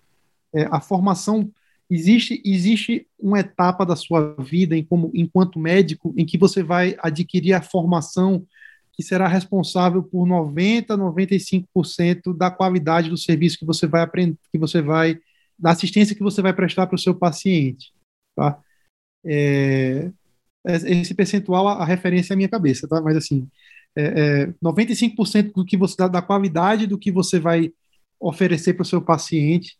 é, a formação Existe, existe uma etapa da sua vida em como, enquanto médico em que você vai adquirir a formação que será responsável por 90, 95% da qualidade do serviço que você vai aprender, que você vai, da assistência que você vai prestar para o seu paciente, tá? É, esse percentual, a, referência é a minha cabeça, tá? Mas assim, é, é, 95% do que você da, da qualidade do que você vai oferecer para o seu paciente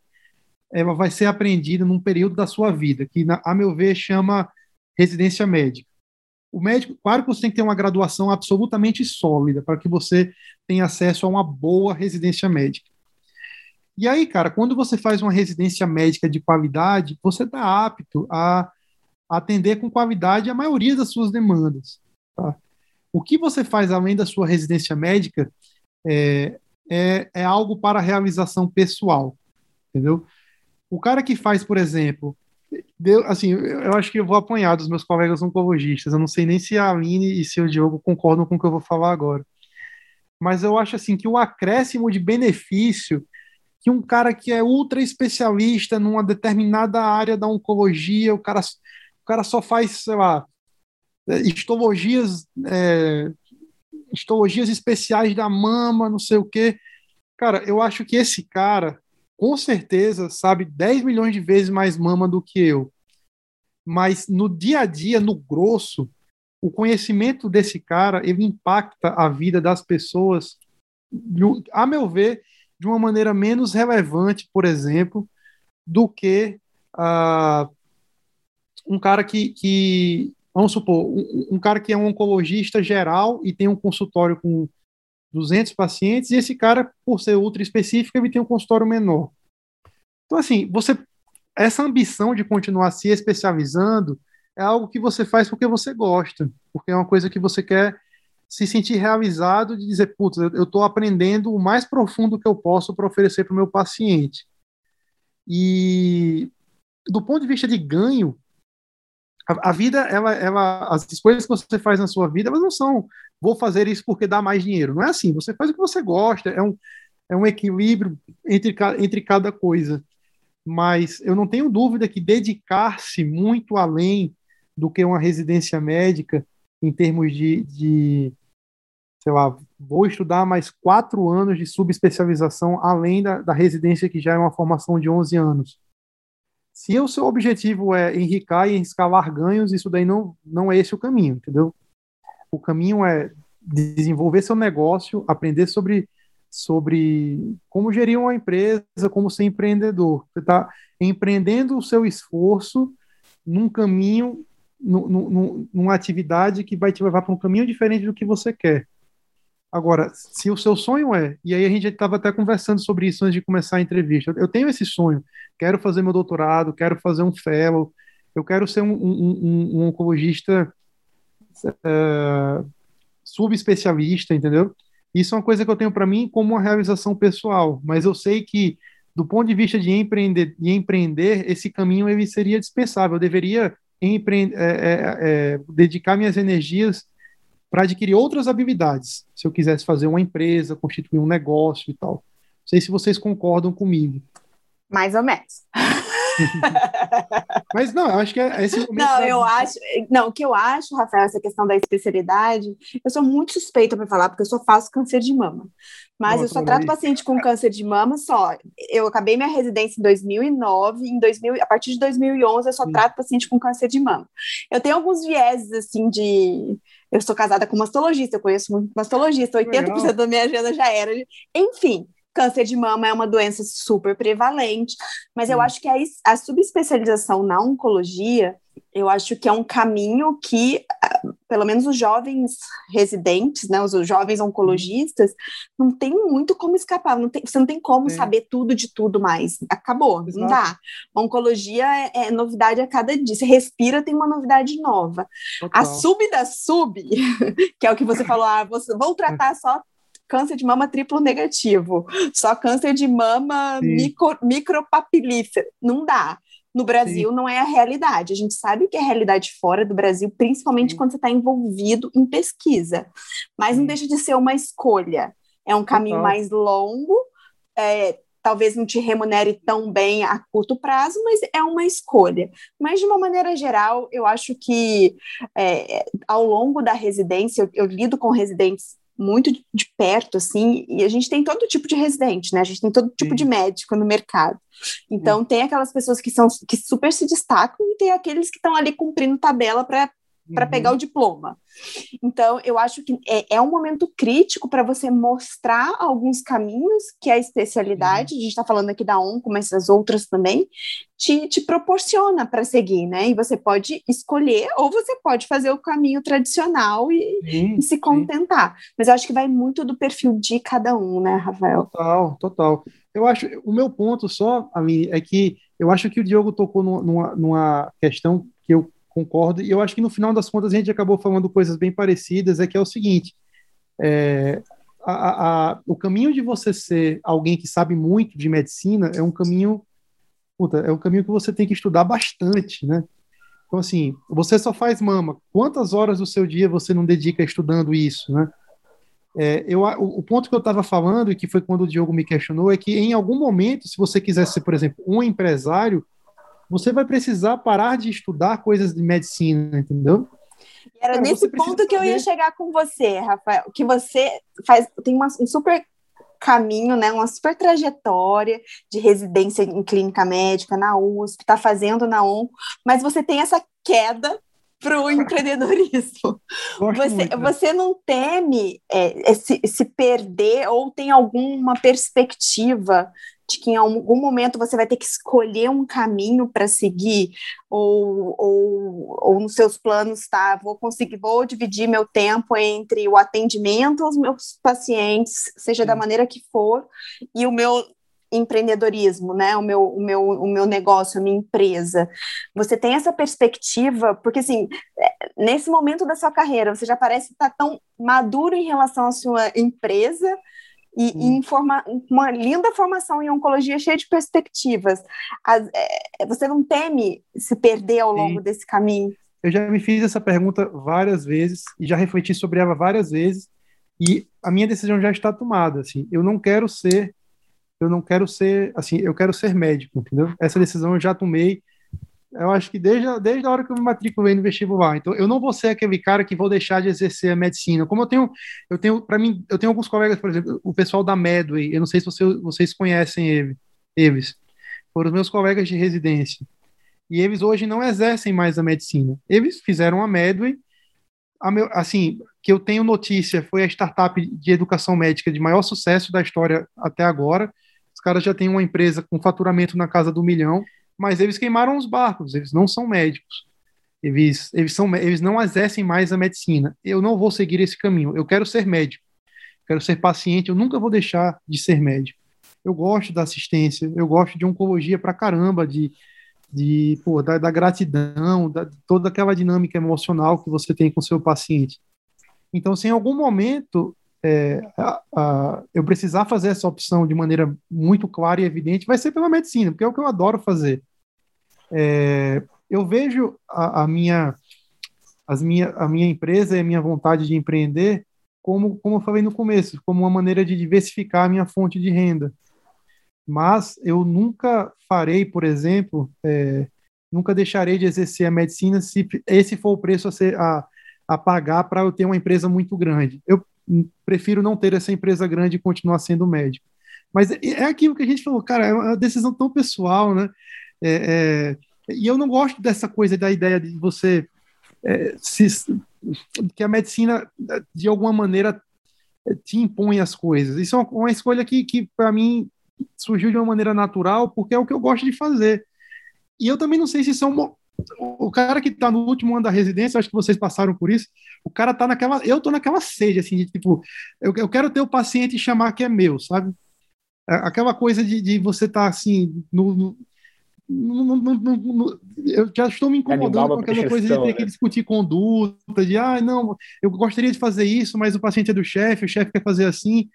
ela vai ser aprendida num período da sua vida, que, a meu ver, chama residência médica. O médico, claro que você tem que ter uma graduação absolutamente sólida para que você tenha acesso a uma boa residência médica. E aí, cara, quando você faz uma residência médica de qualidade, você está apto a atender com qualidade a maioria das suas demandas. Tá? O que você faz além da sua residência médica é, é, é algo para realização pessoal, entendeu? O cara que faz, por exemplo, deu, assim, eu acho que eu vou apanhar dos meus colegas oncologistas. Eu não sei nem se a Aline e se o Diogo concordam com o que eu vou falar agora. Mas eu acho assim que o acréscimo de benefício que um cara que é ultra especialista numa determinada área da oncologia, o cara, o cara só faz, sei lá, é, histologias, é, histologias especiais da mama, não sei o quê. Cara, eu acho que esse cara, com certeza, sabe 10 milhões de vezes mais mama do que eu. Mas no dia a dia, no grosso, o conhecimento desse cara, ele impacta a vida das pessoas, a meu ver, de uma maneira menos relevante, por exemplo, do que uh, um cara que, que vamos supor, um, um, cara que é um oncologista geral e tem um consultório com 200 pacientes, e esse cara, por ser ultra específico, ele tem um consultório menor. Então, assim, você essa ambição de continuar se especializando é algo que você faz porque você gosta, porque é uma coisa que você quer se sentir realizado de dizer, putz, eu estou aprendendo o mais profundo que eu posso para oferecer para o meu paciente. E do ponto de vista de ganho, a, a, vida, ela, ela, as escolhas que você faz na sua vida, elas não são, vou fazer isso porque dá mais dinheiro. Não é assim. Você faz o que você gosta. É um, é um equilíbrio entre, entre cada coisa. Mas eu não tenho dúvida que dedicar-se muito além do que uma residência médica, em termos de, de sei lá, vou estudar mais quatro anos de subespecialização além da, da residência que já é uma formação de 11 anos. Se o seu objetivo é enricar e escalar ganhos, isso daí não, não é esse o caminho, entendeu? O caminho é desenvolver seu negócio, aprender sobre, sobre como gerir uma empresa, como ser empreendedor. Você está empreendendo o seu esforço num caminho, numa atividade que vai te levar para um caminho diferente do que você quer. Agora, se o seu sonho é, e aí a gente estava até conversando sobre isso antes de começar a entrevista, eu tenho esse sonho, quero fazer meu doutorado, quero fazer um fellow, eu quero ser um, um, um, um oncologista uh, subespecialista, entendeu? Isso é uma coisa que eu tenho para mim como uma realização pessoal, mas eu sei que do ponto de vista de empreender, de empreender esse caminho ele seria dispensável. Eu deveria empre é, é, é, dedicar minhas energias para adquirir outras habilidades, se eu quisesse fazer uma empresa, constituir um negócio e tal. Não sei se vocês concordam comigo. Mais ou menos. Mas não, eu acho que é esse momento. Não, eu acho. Não, o que eu acho, Rafael, essa questão da especialidade, eu sou muito suspeita para falar, porque eu só faço câncer de mama. Mas Nossa, eu só trato paciente com câncer de mama só. Eu acabei minha residência em 2009, em 2000, a partir de 2011 eu só Sim. trato paciente com câncer de mama. Eu tenho alguns vieses assim de eu sou casada com mastologista, eu conheço muito mastologista, 80% Legal. da minha agenda já era. Enfim, câncer de mama é uma doença super prevalente, mas eu acho que a, a subespecialização na oncologia eu acho que é um caminho que, ah, pelo menos os jovens residentes, né, os jovens oncologistas, não tem muito como escapar, não tem, você não tem como Sim. saber tudo de tudo mais. Acabou, Exato. não dá. oncologia é, é, novidade a cada dia. Você respira, tem uma novidade nova. Total. A sub da sub, que é o que você falou, ah, você, vou tratar só câncer de mama triplo negativo, só câncer de mama micro, micropapilífero. Não dá. No Brasil Sim. não é a realidade. A gente sabe que é a realidade fora do Brasil, principalmente Sim. quando você está envolvido em pesquisa. Mas Sim. não deixa de ser uma escolha. É um caminho mais longo, é, talvez não te remunere tão bem a curto prazo, mas é uma escolha. Mas, de uma maneira geral, eu acho que é, ao longo da residência, eu, eu lido com residentes muito de perto, assim, e a gente tem todo tipo de residente, né? A gente tem todo tipo Sim. de médico no mercado. Então, Sim. tem aquelas pessoas que são que super se destacam e tem aqueles que estão ali cumprindo tabela para para uhum. pegar o diploma. Então, eu acho que é, é um momento crítico para você mostrar alguns caminhos que a especialidade, uhum. a gente está falando aqui da ONCO, mas as outras também, te, te proporciona para seguir, né? E você pode escolher, ou você pode fazer o caminho tradicional e, sim, e se contentar. Sim. Mas eu acho que vai muito do perfil de cada um, né, Rafael? Total, total. Eu acho, o meu ponto só, Aline, é que eu acho que o Diogo tocou numa, numa questão que eu concordo. E eu acho que no final das contas a gente acabou falando coisas bem parecidas, é que é o seguinte, é, a, a, o caminho de você ser alguém que sabe muito de medicina é um caminho, puta, é um caminho que você tem que estudar bastante, né? Então, assim, você só faz mama. Quantas horas do seu dia você não dedica estudando isso, né? É, eu, o, o, ponto que eu estava falando, e que foi quando o Diogo me questionou, é que em algum momento, se você quisesse ser, por exemplo, um empresário, você vai precisar parar de estudar coisas de medicina, entendeu? Era nesse ponto que eu ia chegar com você, Rafael, que você faz tem uma, um super caminho, né, uma super trajetória de residência em clínica médica na USP, está fazendo na ON, mas você tem essa queda para o empreendedorismo. Você, muito, né? você não teme é, se, se perder ou tem alguma perspectiva de que em algum momento você vai ter que escolher um caminho para seguir, ou, ou, ou nos seus planos, tá? Vou conseguir, vou dividir meu tempo entre o atendimento aos meus pacientes, seja Sim. da maneira que for, e o meu empreendedorismo, né? O meu, o meu, o meu negócio, a minha empresa. Você tem essa perspectiva, porque assim, é, nesse momento da sua carreira, você já parece estar tão maduro em relação à sua empresa e, e informa, uma linda formação em oncologia cheia de perspectivas. As, é, você não teme se perder ao longo Sim. desse caminho? Eu já me fiz essa pergunta várias vezes e já refleti sobre ela várias vezes e a minha decisão já está tomada. Assim, eu não quero ser eu não quero ser, assim, eu quero ser médico, entendeu? Essa decisão eu já tomei, eu acho que desde, desde a hora que eu me matriculei no vestibular. Então, eu não vou ser aquele cara que vou deixar de exercer a medicina. Como eu tenho, eu tenho, para mim, eu tenho alguns colegas, por exemplo, o pessoal da Medway, eu não sei se você, vocês conhecem ele, eles, foram os meus colegas de residência. E eles hoje não exercem mais a medicina. Eles fizeram a Medway, a meu, assim, que eu tenho notícia, foi a startup de educação médica de maior sucesso da história até agora os caras já têm uma empresa com faturamento na casa do milhão, mas eles queimaram os barcos, eles não são médicos. Eles, eles, são, eles não exercem mais a medicina. Eu não vou seguir esse caminho. Eu quero ser médico, quero ser paciente, eu nunca vou deixar de ser médico. Eu gosto da assistência, eu gosto de oncologia pra caramba, de, de pô, da, da gratidão, da, toda aquela dinâmica emocional que você tem com o seu paciente. Então, se em algum momento é, a, a, eu precisar fazer essa opção de maneira muito clara e evidente, vai ser pela medicina, porque é o que eu adoro fazer. É, eu vejo a, a, minha, as minha, a minha empresa e a minha vontade de empreender como, como eu falei no começo, como uma maneira de diversificar a minha fonte de renda. Mas eu nunca farei, por exemplo, é, nunca deixarei de exercer a medicina se esse for o preço a, ser, a, a pagar para eu ter uma empresa muito grande. Eu prefiro não ter essa empresa grande e continuar sendo médico. Mas é, é aquilo que a gente falou, cara, é uma decisão tão pessoal, né? É, é, e eu não gosto dessa coisa da ideia de você é, se, que a medicina de alguma maneira te impõe as coisas. Isso é uma, uma escolha que, que para mim surgiu de uma maneira natural, porque é o que eu gosto de fazer. E eu também não sei se é um, o cara que tá no último ano da residência, acho que vocês passaram por isso, o cara tá naquela, eu tô naquela sede, assim, de tipo, eu, eu quero ter o paciente e chamar que é meu, sabe? É, aquela coisa de, de você estar, tá, assim, no, no no, no, no, eu já estou me incomodando com aquela coisa de ter né? que discutir conduta, de ah, não, eu gostaria de fazer isso, mas o paciente é do chefe, o chefe quer fazer assim.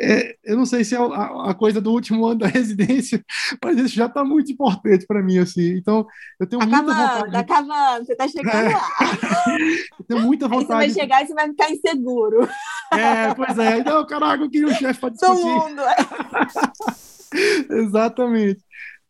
É, eu não sei se é a, a, coisa do último ano da residência, mas isso já está muito importante para mim, assim. Então, eu tenho tá muita acabando, vontade. Tá acabando, você está chegando é. lá. eu tenho muita vontade. Aí você vai chegar e você vai ficar inseguro. É, pois é. Não, caraca, eu queria um chefe para discutir. Todo mundo. Exatamente.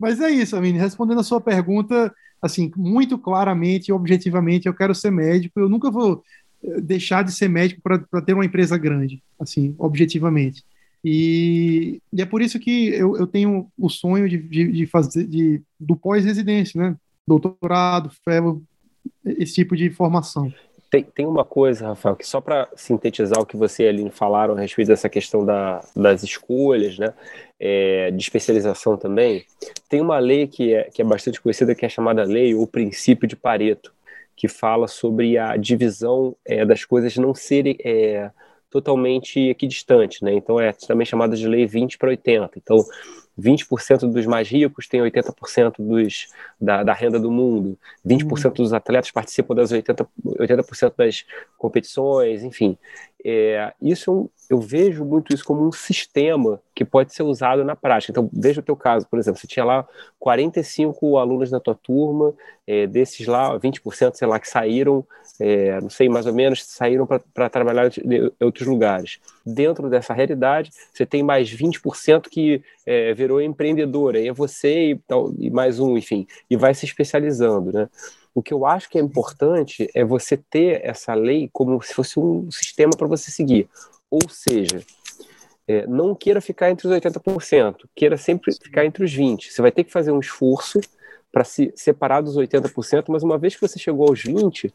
Mas é isso, Amine. Respondendo a sua pergunta, assim, muito claramente e objetivamente, eu quero ser médico. Eu nunca vou eh, deixar de ser médico para ter uma empresa grande, assim, objetivamente. E, e, é por isso que eu, eu tenho o sonho de, de, de fazer de, do pós-residência, né? Doutorado, fellow, esse tipo de formação. Tem, tem uma coisa, Rafael, que só para sintetizar o que você e a Aline falaram a respeito dessa questão da, das escolhas, né, é, de especialização também, tem uma lei que é, que é bastante conhecida, que é chamada lei ou princípio de Pareto, que fala sobre a divisão é, das coisas não serem é, totalmente equidistantes, né? Então é também chamada de lei 20 para 80. Então 20% dos mais ricos têm 80% dos, da, da, renda do mundo, 20% uhum. dos atletas participam das 80%, 80% das competições, enfim. É, isso eu vejo muito isso como um sistema que pode ser usado na prática. Então, veja o teu caso, por exemplo, você tinha lá 45 alunos na tua turma, é, desses lá, 20%, sei lá, que saíram, é, não sei, mais ou menos, saíram para trabalhar em outros lugares. Dentro dessa realidade, você tem mais 20% que é, virou empreendedor, aí é você e, tal, e mais um, enfim, e vai se especializando, né? O que eu acho que é importante é você ter essa lei como se fosse um sistema para você seguir. Ou seja, é, não queira ficar entre os 80%, queira sempre ficar entre os 20%. Você vai ter que fazer um esforço para se separar dos 80%, mas uma vez que você chegou aos 20%,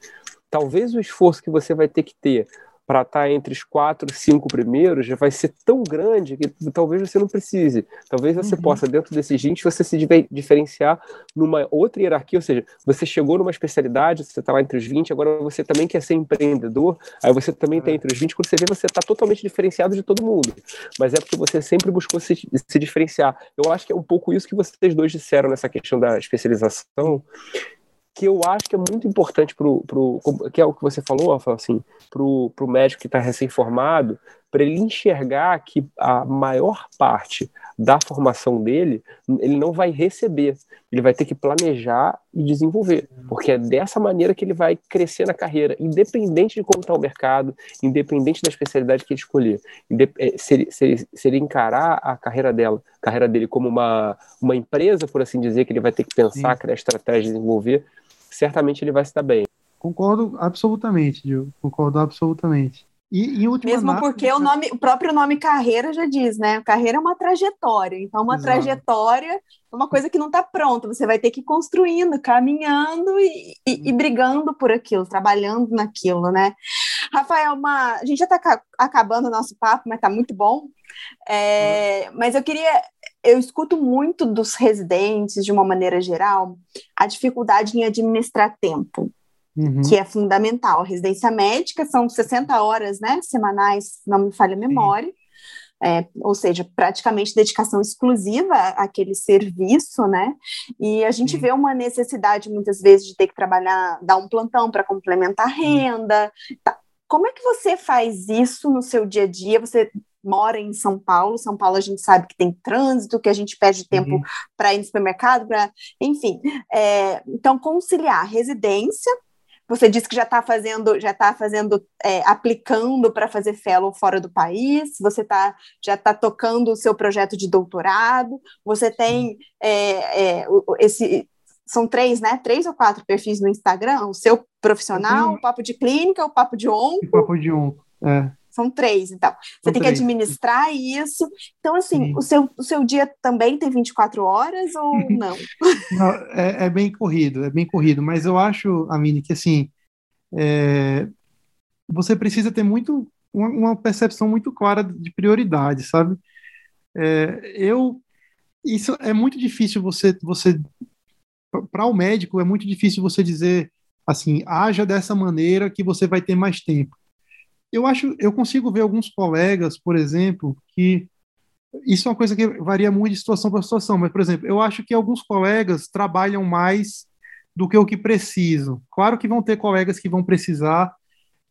talvez o esforço que você vai ter que ter para estar tá entre os quatro, cinco primeiros já vai ser tão grande que talvez você não precise. Talvez você uhum. possa, dentro desses 20, você se diferenciar numa outra hierarquia, ou seja, você chegou numa especialidade, você está lá entre os 20, agora você também quer ser empreendedor, aí você também está entre os 20, quando você vê, você está totalmente diferenciado de todo mundo. Mas é porque você sempre buscou se, se diferenciar. Eu acho que é um pouco isso que vocês dois disseram nessa questão da especialização, que eu acho que é muito importante pro, pro que é o que você falou, Alfa, assim, pro, pro médico que está recém-formado, para ele enxergar que a maior parte da formação dele ele não vai receber, ele vai ter que planejar e desenvolver, porque é dessa maneira que ele vai crescer na carreira, independente de como está o mercado, independente da especialidade que ele escolher, é, se ele, se, ele, se ele encarar a carreira dela, carreira dele como uma, uma empresa, por assim dizer, que ele vai ter que pensar, Sim. criar estratégia, desenvolver, certamente ele vai se dar bem. Concordo absolutamente, Gil. Concordo absolutamente. E, e Mesmo análise, porque o, nome, o próprio nome carreira já diz, né? Carreira é uma trajetória. Então, uma Exato. trajetória é uma coisa que não está pronta. Você vai ter que ir construindo, caminhando e, e, e, brigando por aquilo, trabalhando naquilo, né? Rafael, uma... a gente já está acabando o nosso papo, mas está muito bom. É... Mas eu queria eu escuto muito dos residentes, de uma maneira geral, a dificuldade em administrar tempo, uhum. que é fundamental. A residência médica são 60 horas né, semanais, não me falha a memória. É, ou seja, praticamente dedicação exclusiva àquele serviço, né? E a gente Sim. vê uma necessidade muitas vezes de ter que trabalhar, dar um plantão para complementar a renda. Tá. Como é que você faz isso no seu dia a dia? Você mora em São Paulo. São Paulo a gente sabe que tem trânsito, que a gente perde tempo uhum. para ir no supermercado, para, enfim. É, então conciliar residência. Você disse que já está fazendo, já está fazendo, é, aplicando para fazer fellow fora do país. Você tá, já está tocando o seu projeto de doutorado. Você tem é, é esse são três, né? Três ou quatro perfis no Instagram, o seu profissional, o papo de clínica, o papo de onco. O papo de onco, é. São três, então. Você São tem três. que administrar isso. Então, assim, o seu, o seu dia também tem 24 horas ou não? não é, é, bem corrido, é bem corrido. Mas eu acho, Amine, que assim, é, você precisa ter muito uma, uma, percepção muito clara de prioridade, sabe? É, eu isso é muito difícil você você para o médico é muito difícil você dizer assim haja dessa maneira que você vai ter mais tempo eu acho, eu consigo ver alguns colegas, por exemplo, que isso é uma coisa que varia muito de situação para situação, mas, por exemplo, eu acho que alguns colegas trabalham mais do que o que precisam. Claro que vão ter colegas que vão precisar,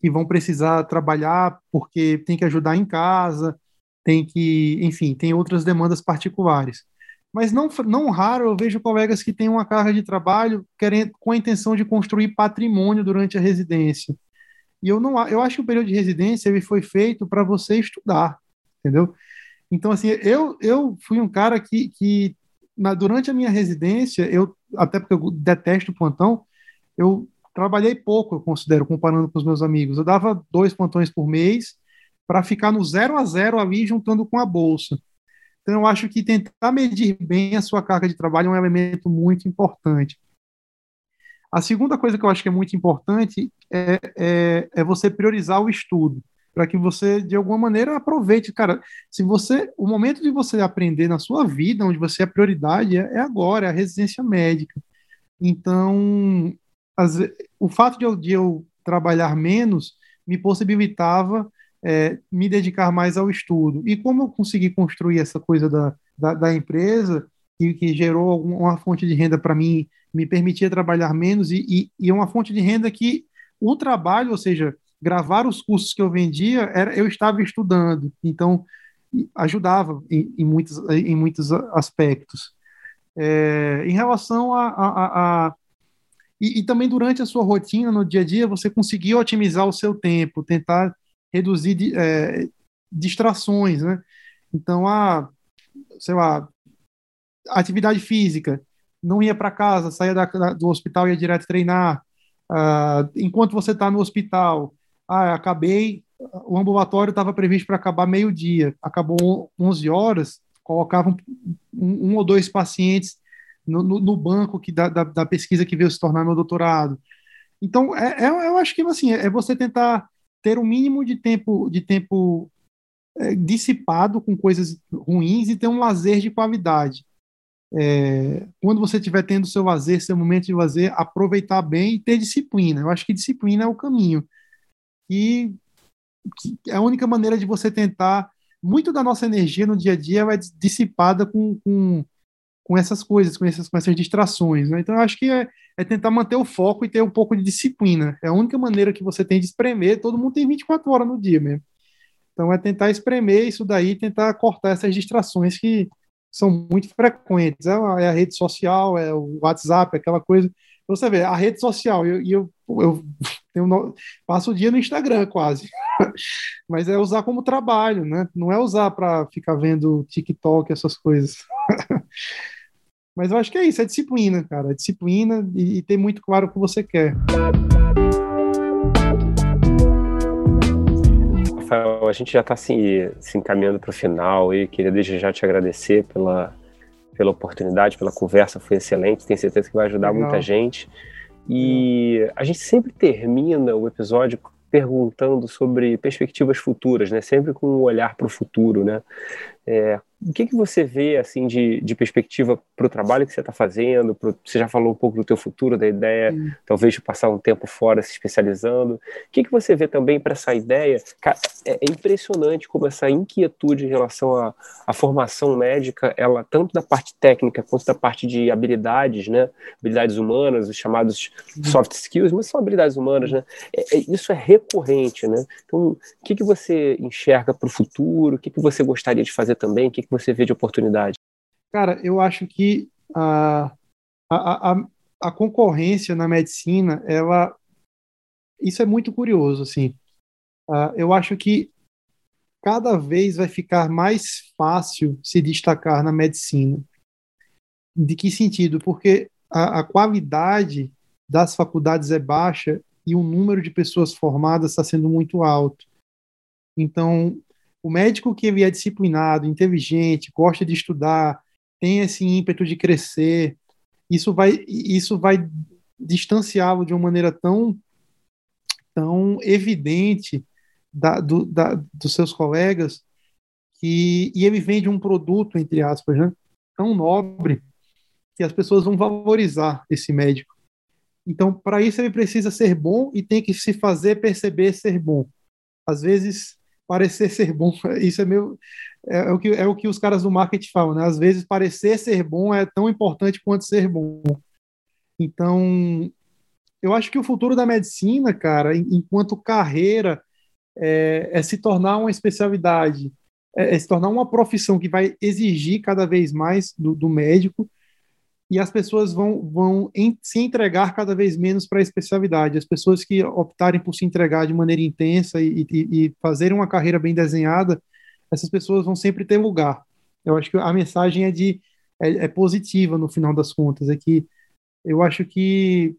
que vão precisar trabalhar porque tem que ajudar em casa, tem que, enfim, tem outras demandas particulares. Mas não, não raro eu vejo colegas que têm uma carga de trabalho querendo, com a intenção de construir patrimônio durante a residência. E eu não eu acho que o período de residência ele foi feito para você estudar, entendeu? Então assim, eu eu fui um cara que, que na, durante a minha residência, eu até porque eu detesto plantão, eu trabalhei pouco, eu considero, comparando com os meus amigos. Eu dava dois plantões por mês para ficar no zero a zero ali juntando com a bolsa. Então, eu acho que tentar medir bem a sua carga de trabalho é um elemento muito importante. A segunda coisa que eu acho que é muito importante é, é, é você priorizar o estudo, para que você, de alguma maneira, aproveite. Cara, se você. O momento de você aprender na sua vida, onde você é prioridade, é, é agora, é a residência médica. Então, as, o fato de eu, de eu trabalhar menos me possibilitava é, me dedicar mais ao estudo. E como eu consegui construir essa coisa da, da, da empresa, que, que gerou uma fonte de renda para mim me permitia trabalhar menos e, e, e, uma fonte de renda que o trabalho, ou seja, gravar os cursos que eu vendia, era, eu estava estudando, então ajudava em, em muitos, em muitos aspectos. É, em relação a, a, a, e, e, também durante a sua rotina, no dia a dia, você conseguiu otimizar o seu tempo, tentar reduzir é, distrações, né? Então, a, sei lá, atividade física não ia para casa, saía da, do hospital e ia direto treinar. Uh, enquanto você está no hospital, ah, acabei, o ambulatório estava previsto para acabar meio-dia, acabou 11 horas, colocavam um, um ou dois pacientes no, no, no banco que da, da, da, pesquisa que veio se tornar meu doutorado. Então, é, é, eu acho que assim, é você tentar ter o um mínimo de tempo, de tempo é, dissipado com coisas ruins e ter um lazer de qualidade. É, quando você estiver tendo seu lazer, seu momento de lazer, aproveitar bem e ter disciplina. Eu acho que disciplina é o caminho. E é a única maneira de você tentar. Muito da nossa energia no dia a dia é dissipada com, com, com essas coisas, com essas, com essas distrações. Né? Então, eu acho que é, é, tentar manter o foco e ter um pouco de disciplina. É a única maneira que você tem de espremer. Todo mundo tem 24 horas no dia mesmo. Então, é tentar espremer isso daí, tentar cortar essas distrações que são muito frequentes. É a, é a rede social, é o WhatsApp, aquela coisa. Você vê, a rede social, e eu, eu, eu tenho, passo o dia no Instagram quase. Mas é usar como trabalho, né? Não é usar para ficar vendo TikTok, essas coisas. Mas eu acho que é isso, é disciplina, cara. É disciplina e, e ter muito claro o que você quer. Rafael, a gente já está se, se encaminhando para o final e queria desde já te agradecer pela, pela oportunidade, pela conversa, foi excelente, tenho certeza que vai ajudar Legal. muita gente. E a gente sempre termina o episódio perguntando sobre perspectivas futuras, né? Sempre com um olhar para o futuro, né? É, o que, que você vê assim de, de perspectiva para o trabalho que você está fazendo? Pro, você já falou um pouco do teu futuro, da ideia, Sim. talvez de passar um tempo fora se especializando. O que, que você vê também para essa ideia? Cara, é, é, impressionante como essa inquietude em relação à, à formação médica, ela tanto da parte técnica quanto da parte de habilidades, né? Habilidades humanas, os chamados soft skills, mas são habilidades humanas, né? É, é, isso é recorrente, né? Então, o que, que você enxerga para o futuro? O que, que você gostaria de fazer também? O que, que você vê de oportunidade? Cara, eu acho que a, a, a, a concorrência na medicina, ela. Isso é muito curioso, assim. Uh, eu acho que cada vez vai ficar mais fácil se destacar na medicina. De que sentido? Porque a, a qualidade das faculdades é baixa e o número de pessoas formadas está sendo muito alto. Então, o médico que ele é disciplinado, inteligente, gosta de estudar, tem esse ímpeto de crescer, isso vai, isso vai distanciá-lo de uma maneira tão, tão evidente da, do, da, dos seus colegas que e ele vende um produto entre aspas, né, tão nobre que as pessoas vão valorizar esse médico. Então, para isso ele precisa ser bom e tem que se fazer perceber ser bom. Às vezes parecer ser bom. Isso é meu é, é, o que é o que os caras do marketing falam, né? Às vezes parecer ser bom é tão importante quanto ser bom. Então, eu acho que o futuro da medicina, cara, enquanto carreira, é, é se tornar uma especialidade, é, é, se tornar uma profissão que vai exigir cada vez mais do, do médico e as pessoas vão, vão em, se entregar cada vez menos para a especialidade. As pessoas que optarem por se entregar de maneira intensa e, e, e fazerem uma carreira bem desenhada, essas pessoas vão sempre ter lugar. Eu acho que a mensagem é de é, é positiva no final das contas, é que eu acho que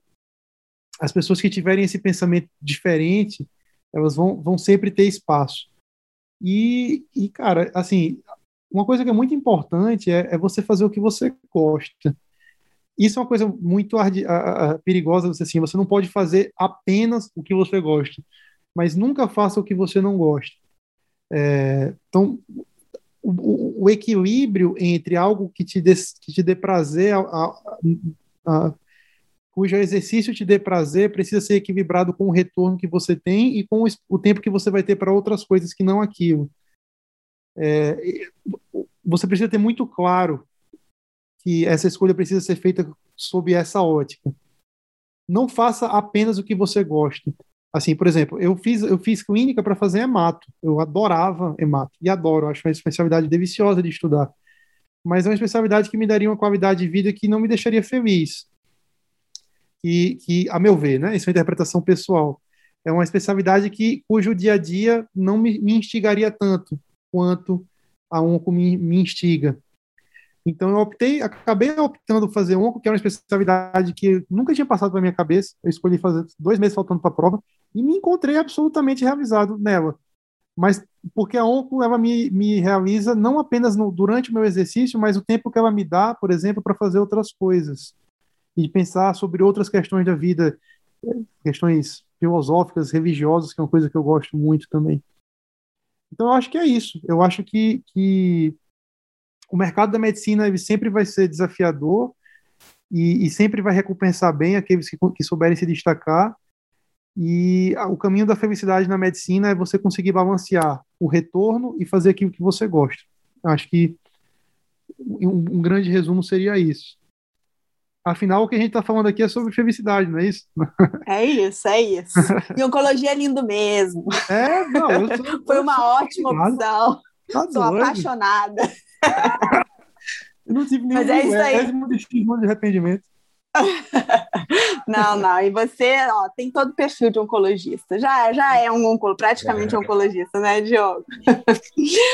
as pessoas que tiverem esse pensamento diferente, elas vão, vão sempre ter espaço. E, e, cara, assim, uma coisa que é muito importante é, é você fazer o que você gosta. Isso é uma coisa muito perigosa, você assim, você não pode fazer apenas o que você gosta, mas nunca faça o que você não gosta. É, então, o, o, equilíbrio entre algo que te dê, que te dê prazer, a, a, a, cujo exercício te dê prazer, precisa ser equilibrado com o retorno que você tem e com o, o tempo que você vai ter para outras coisas que não aquilo. É, você precisa ter muito claro que essa escolha precisa ser feita sob essa ótica. Não faça apenas o que você gosta. Assim, por exemplo, eu fiz, eu fiz clínica para fazer hemato. Eu adorava hemato e adoro, acho uma especialidade deliciosa de estudar. Mas é uma especialidade que me daria uma qualidade de vida que não me deixaria feliz. E que, a meu ver, né, isso é uma interpretação pessoal, é uma especialidade que cujo dia a dia não me, me instigaria tanto quanto a um que me, me instiga. Então eu optei, acabei optando fazer onco, que é uma especialidade que nunca tinha passado pela minha cabeça. Eu escolhi fazer dois meses faltando para a prova e me encontrei absolutamente realizado nela. Mas porque a onco ela me, me realiza não apenas no, durante o meu exercício, mas o tempo que ela me dá, por exemplo, para fazer outras coisas e pensar sobre outras questões da vida, questões filosóficas, religiosas, que é uma coisa que eu gosto muito também. Então, eu acho que é isso. Eu acho que, que o mercado da medicina ele sempre vai ser desafiador e, e sempre vai recompensar bem aqueles que, que souberem se destacar. E o caminho da felicidade na medicina é você conseguir balancear o retorno e fazer aquilo que você gosta. Acho que um, um grande resumo seria isso. Afinal, o que a gente está falando aqui é sobre felicidade, não é isso? É isso, é isso. E oncologia é lindo mesmo. É, não, eu sou, Foi uma ótima opção. Tá Sou doido. apaixonada. Eu não tive nenhum Mas é isso aí. milésimo de segundo de arrependimento. Não, não. E você, ó, tem todo o perfil de oncologista. Já, já é um oncolo, praticamente É. oncologista, né, Diogo?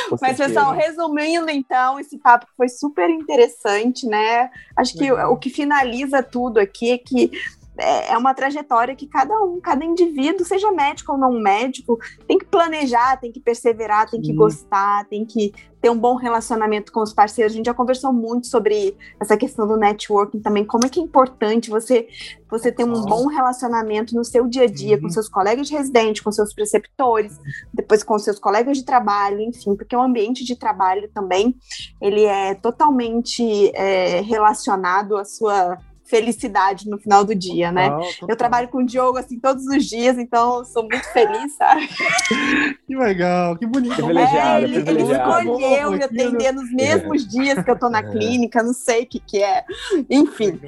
Com Mas, certeza. pessoal, resumindo, então, esse papo foi super interessante, né? Acho que o, o que finaliza tudo aqui é que é é uma trajetória que cada um, cada indivíduo, seja médico ou não médico, tem que planejar, tem que perseverar, tem que Sim. gostar, tem que ter um bom relacionamento com os parceiros. A gente já conversou muito sobre essa questão do networking também, como é que é importante você você ter um bom relacionamento no seu dia a dia com seus colegas de residente, com seus preceptores, depois com seus colegas de trabalho, enfim, porque o ambiente de trabalho também ele é totalmente é, relacionado à sua felicidade no final do dia, né? Total, Eu total. trabalho com o Diogo assim todos os dias, então eu sou muito feliz, sabe? Que legal, que bonito. Privilegiado, É, ele, ele escolheu me atender nos mesmos dias que eu tô na clínica, não sei o que que é. Enfim,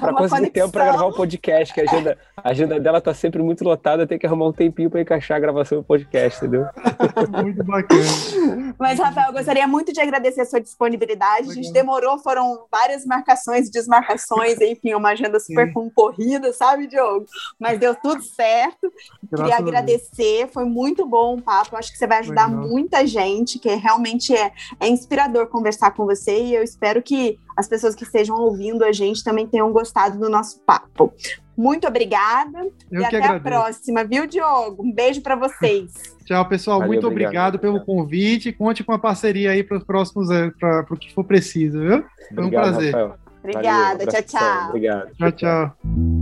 Para uma conseguir tempo para gravar o podcast, que a agenda, a agenda dela tá sempre muito lotada, tem que arrumar um tempinho para encaixar a gravação do podcast, entendeu? Muito bacana. Mas, Rafael, eu gostaria muito de agradecer a sua disponibilidade. A gente demorou, foram várias marcações, desmarcações, enfim, uma agenda super Sim. concorrida, sabe, Diogo? Mas deu tudo certo. Graças Queria a agradecer, foi muito bom o papo. Acho que você vai ajudar Legal. muita gente, que realmente é, é inspirador conversar com você. E eu espero que as pessoas que estejam ouvindo a gente também tenham gostado do nosso papo. Muito obrigada Eu e até a agradeço. próxima, viu, Diogo? Um beijo para vocês. Tchau, pessoal. Valeu, Muito obrigado, obrigado, pelo convite. Conte com a parceria aí para os próximos anos, para o que for preciso, viu? Foi um Obrigado, prazer. Rafael. Obrigada, Valeu, tchau, tchau. Obrigado. Tchau, tchau.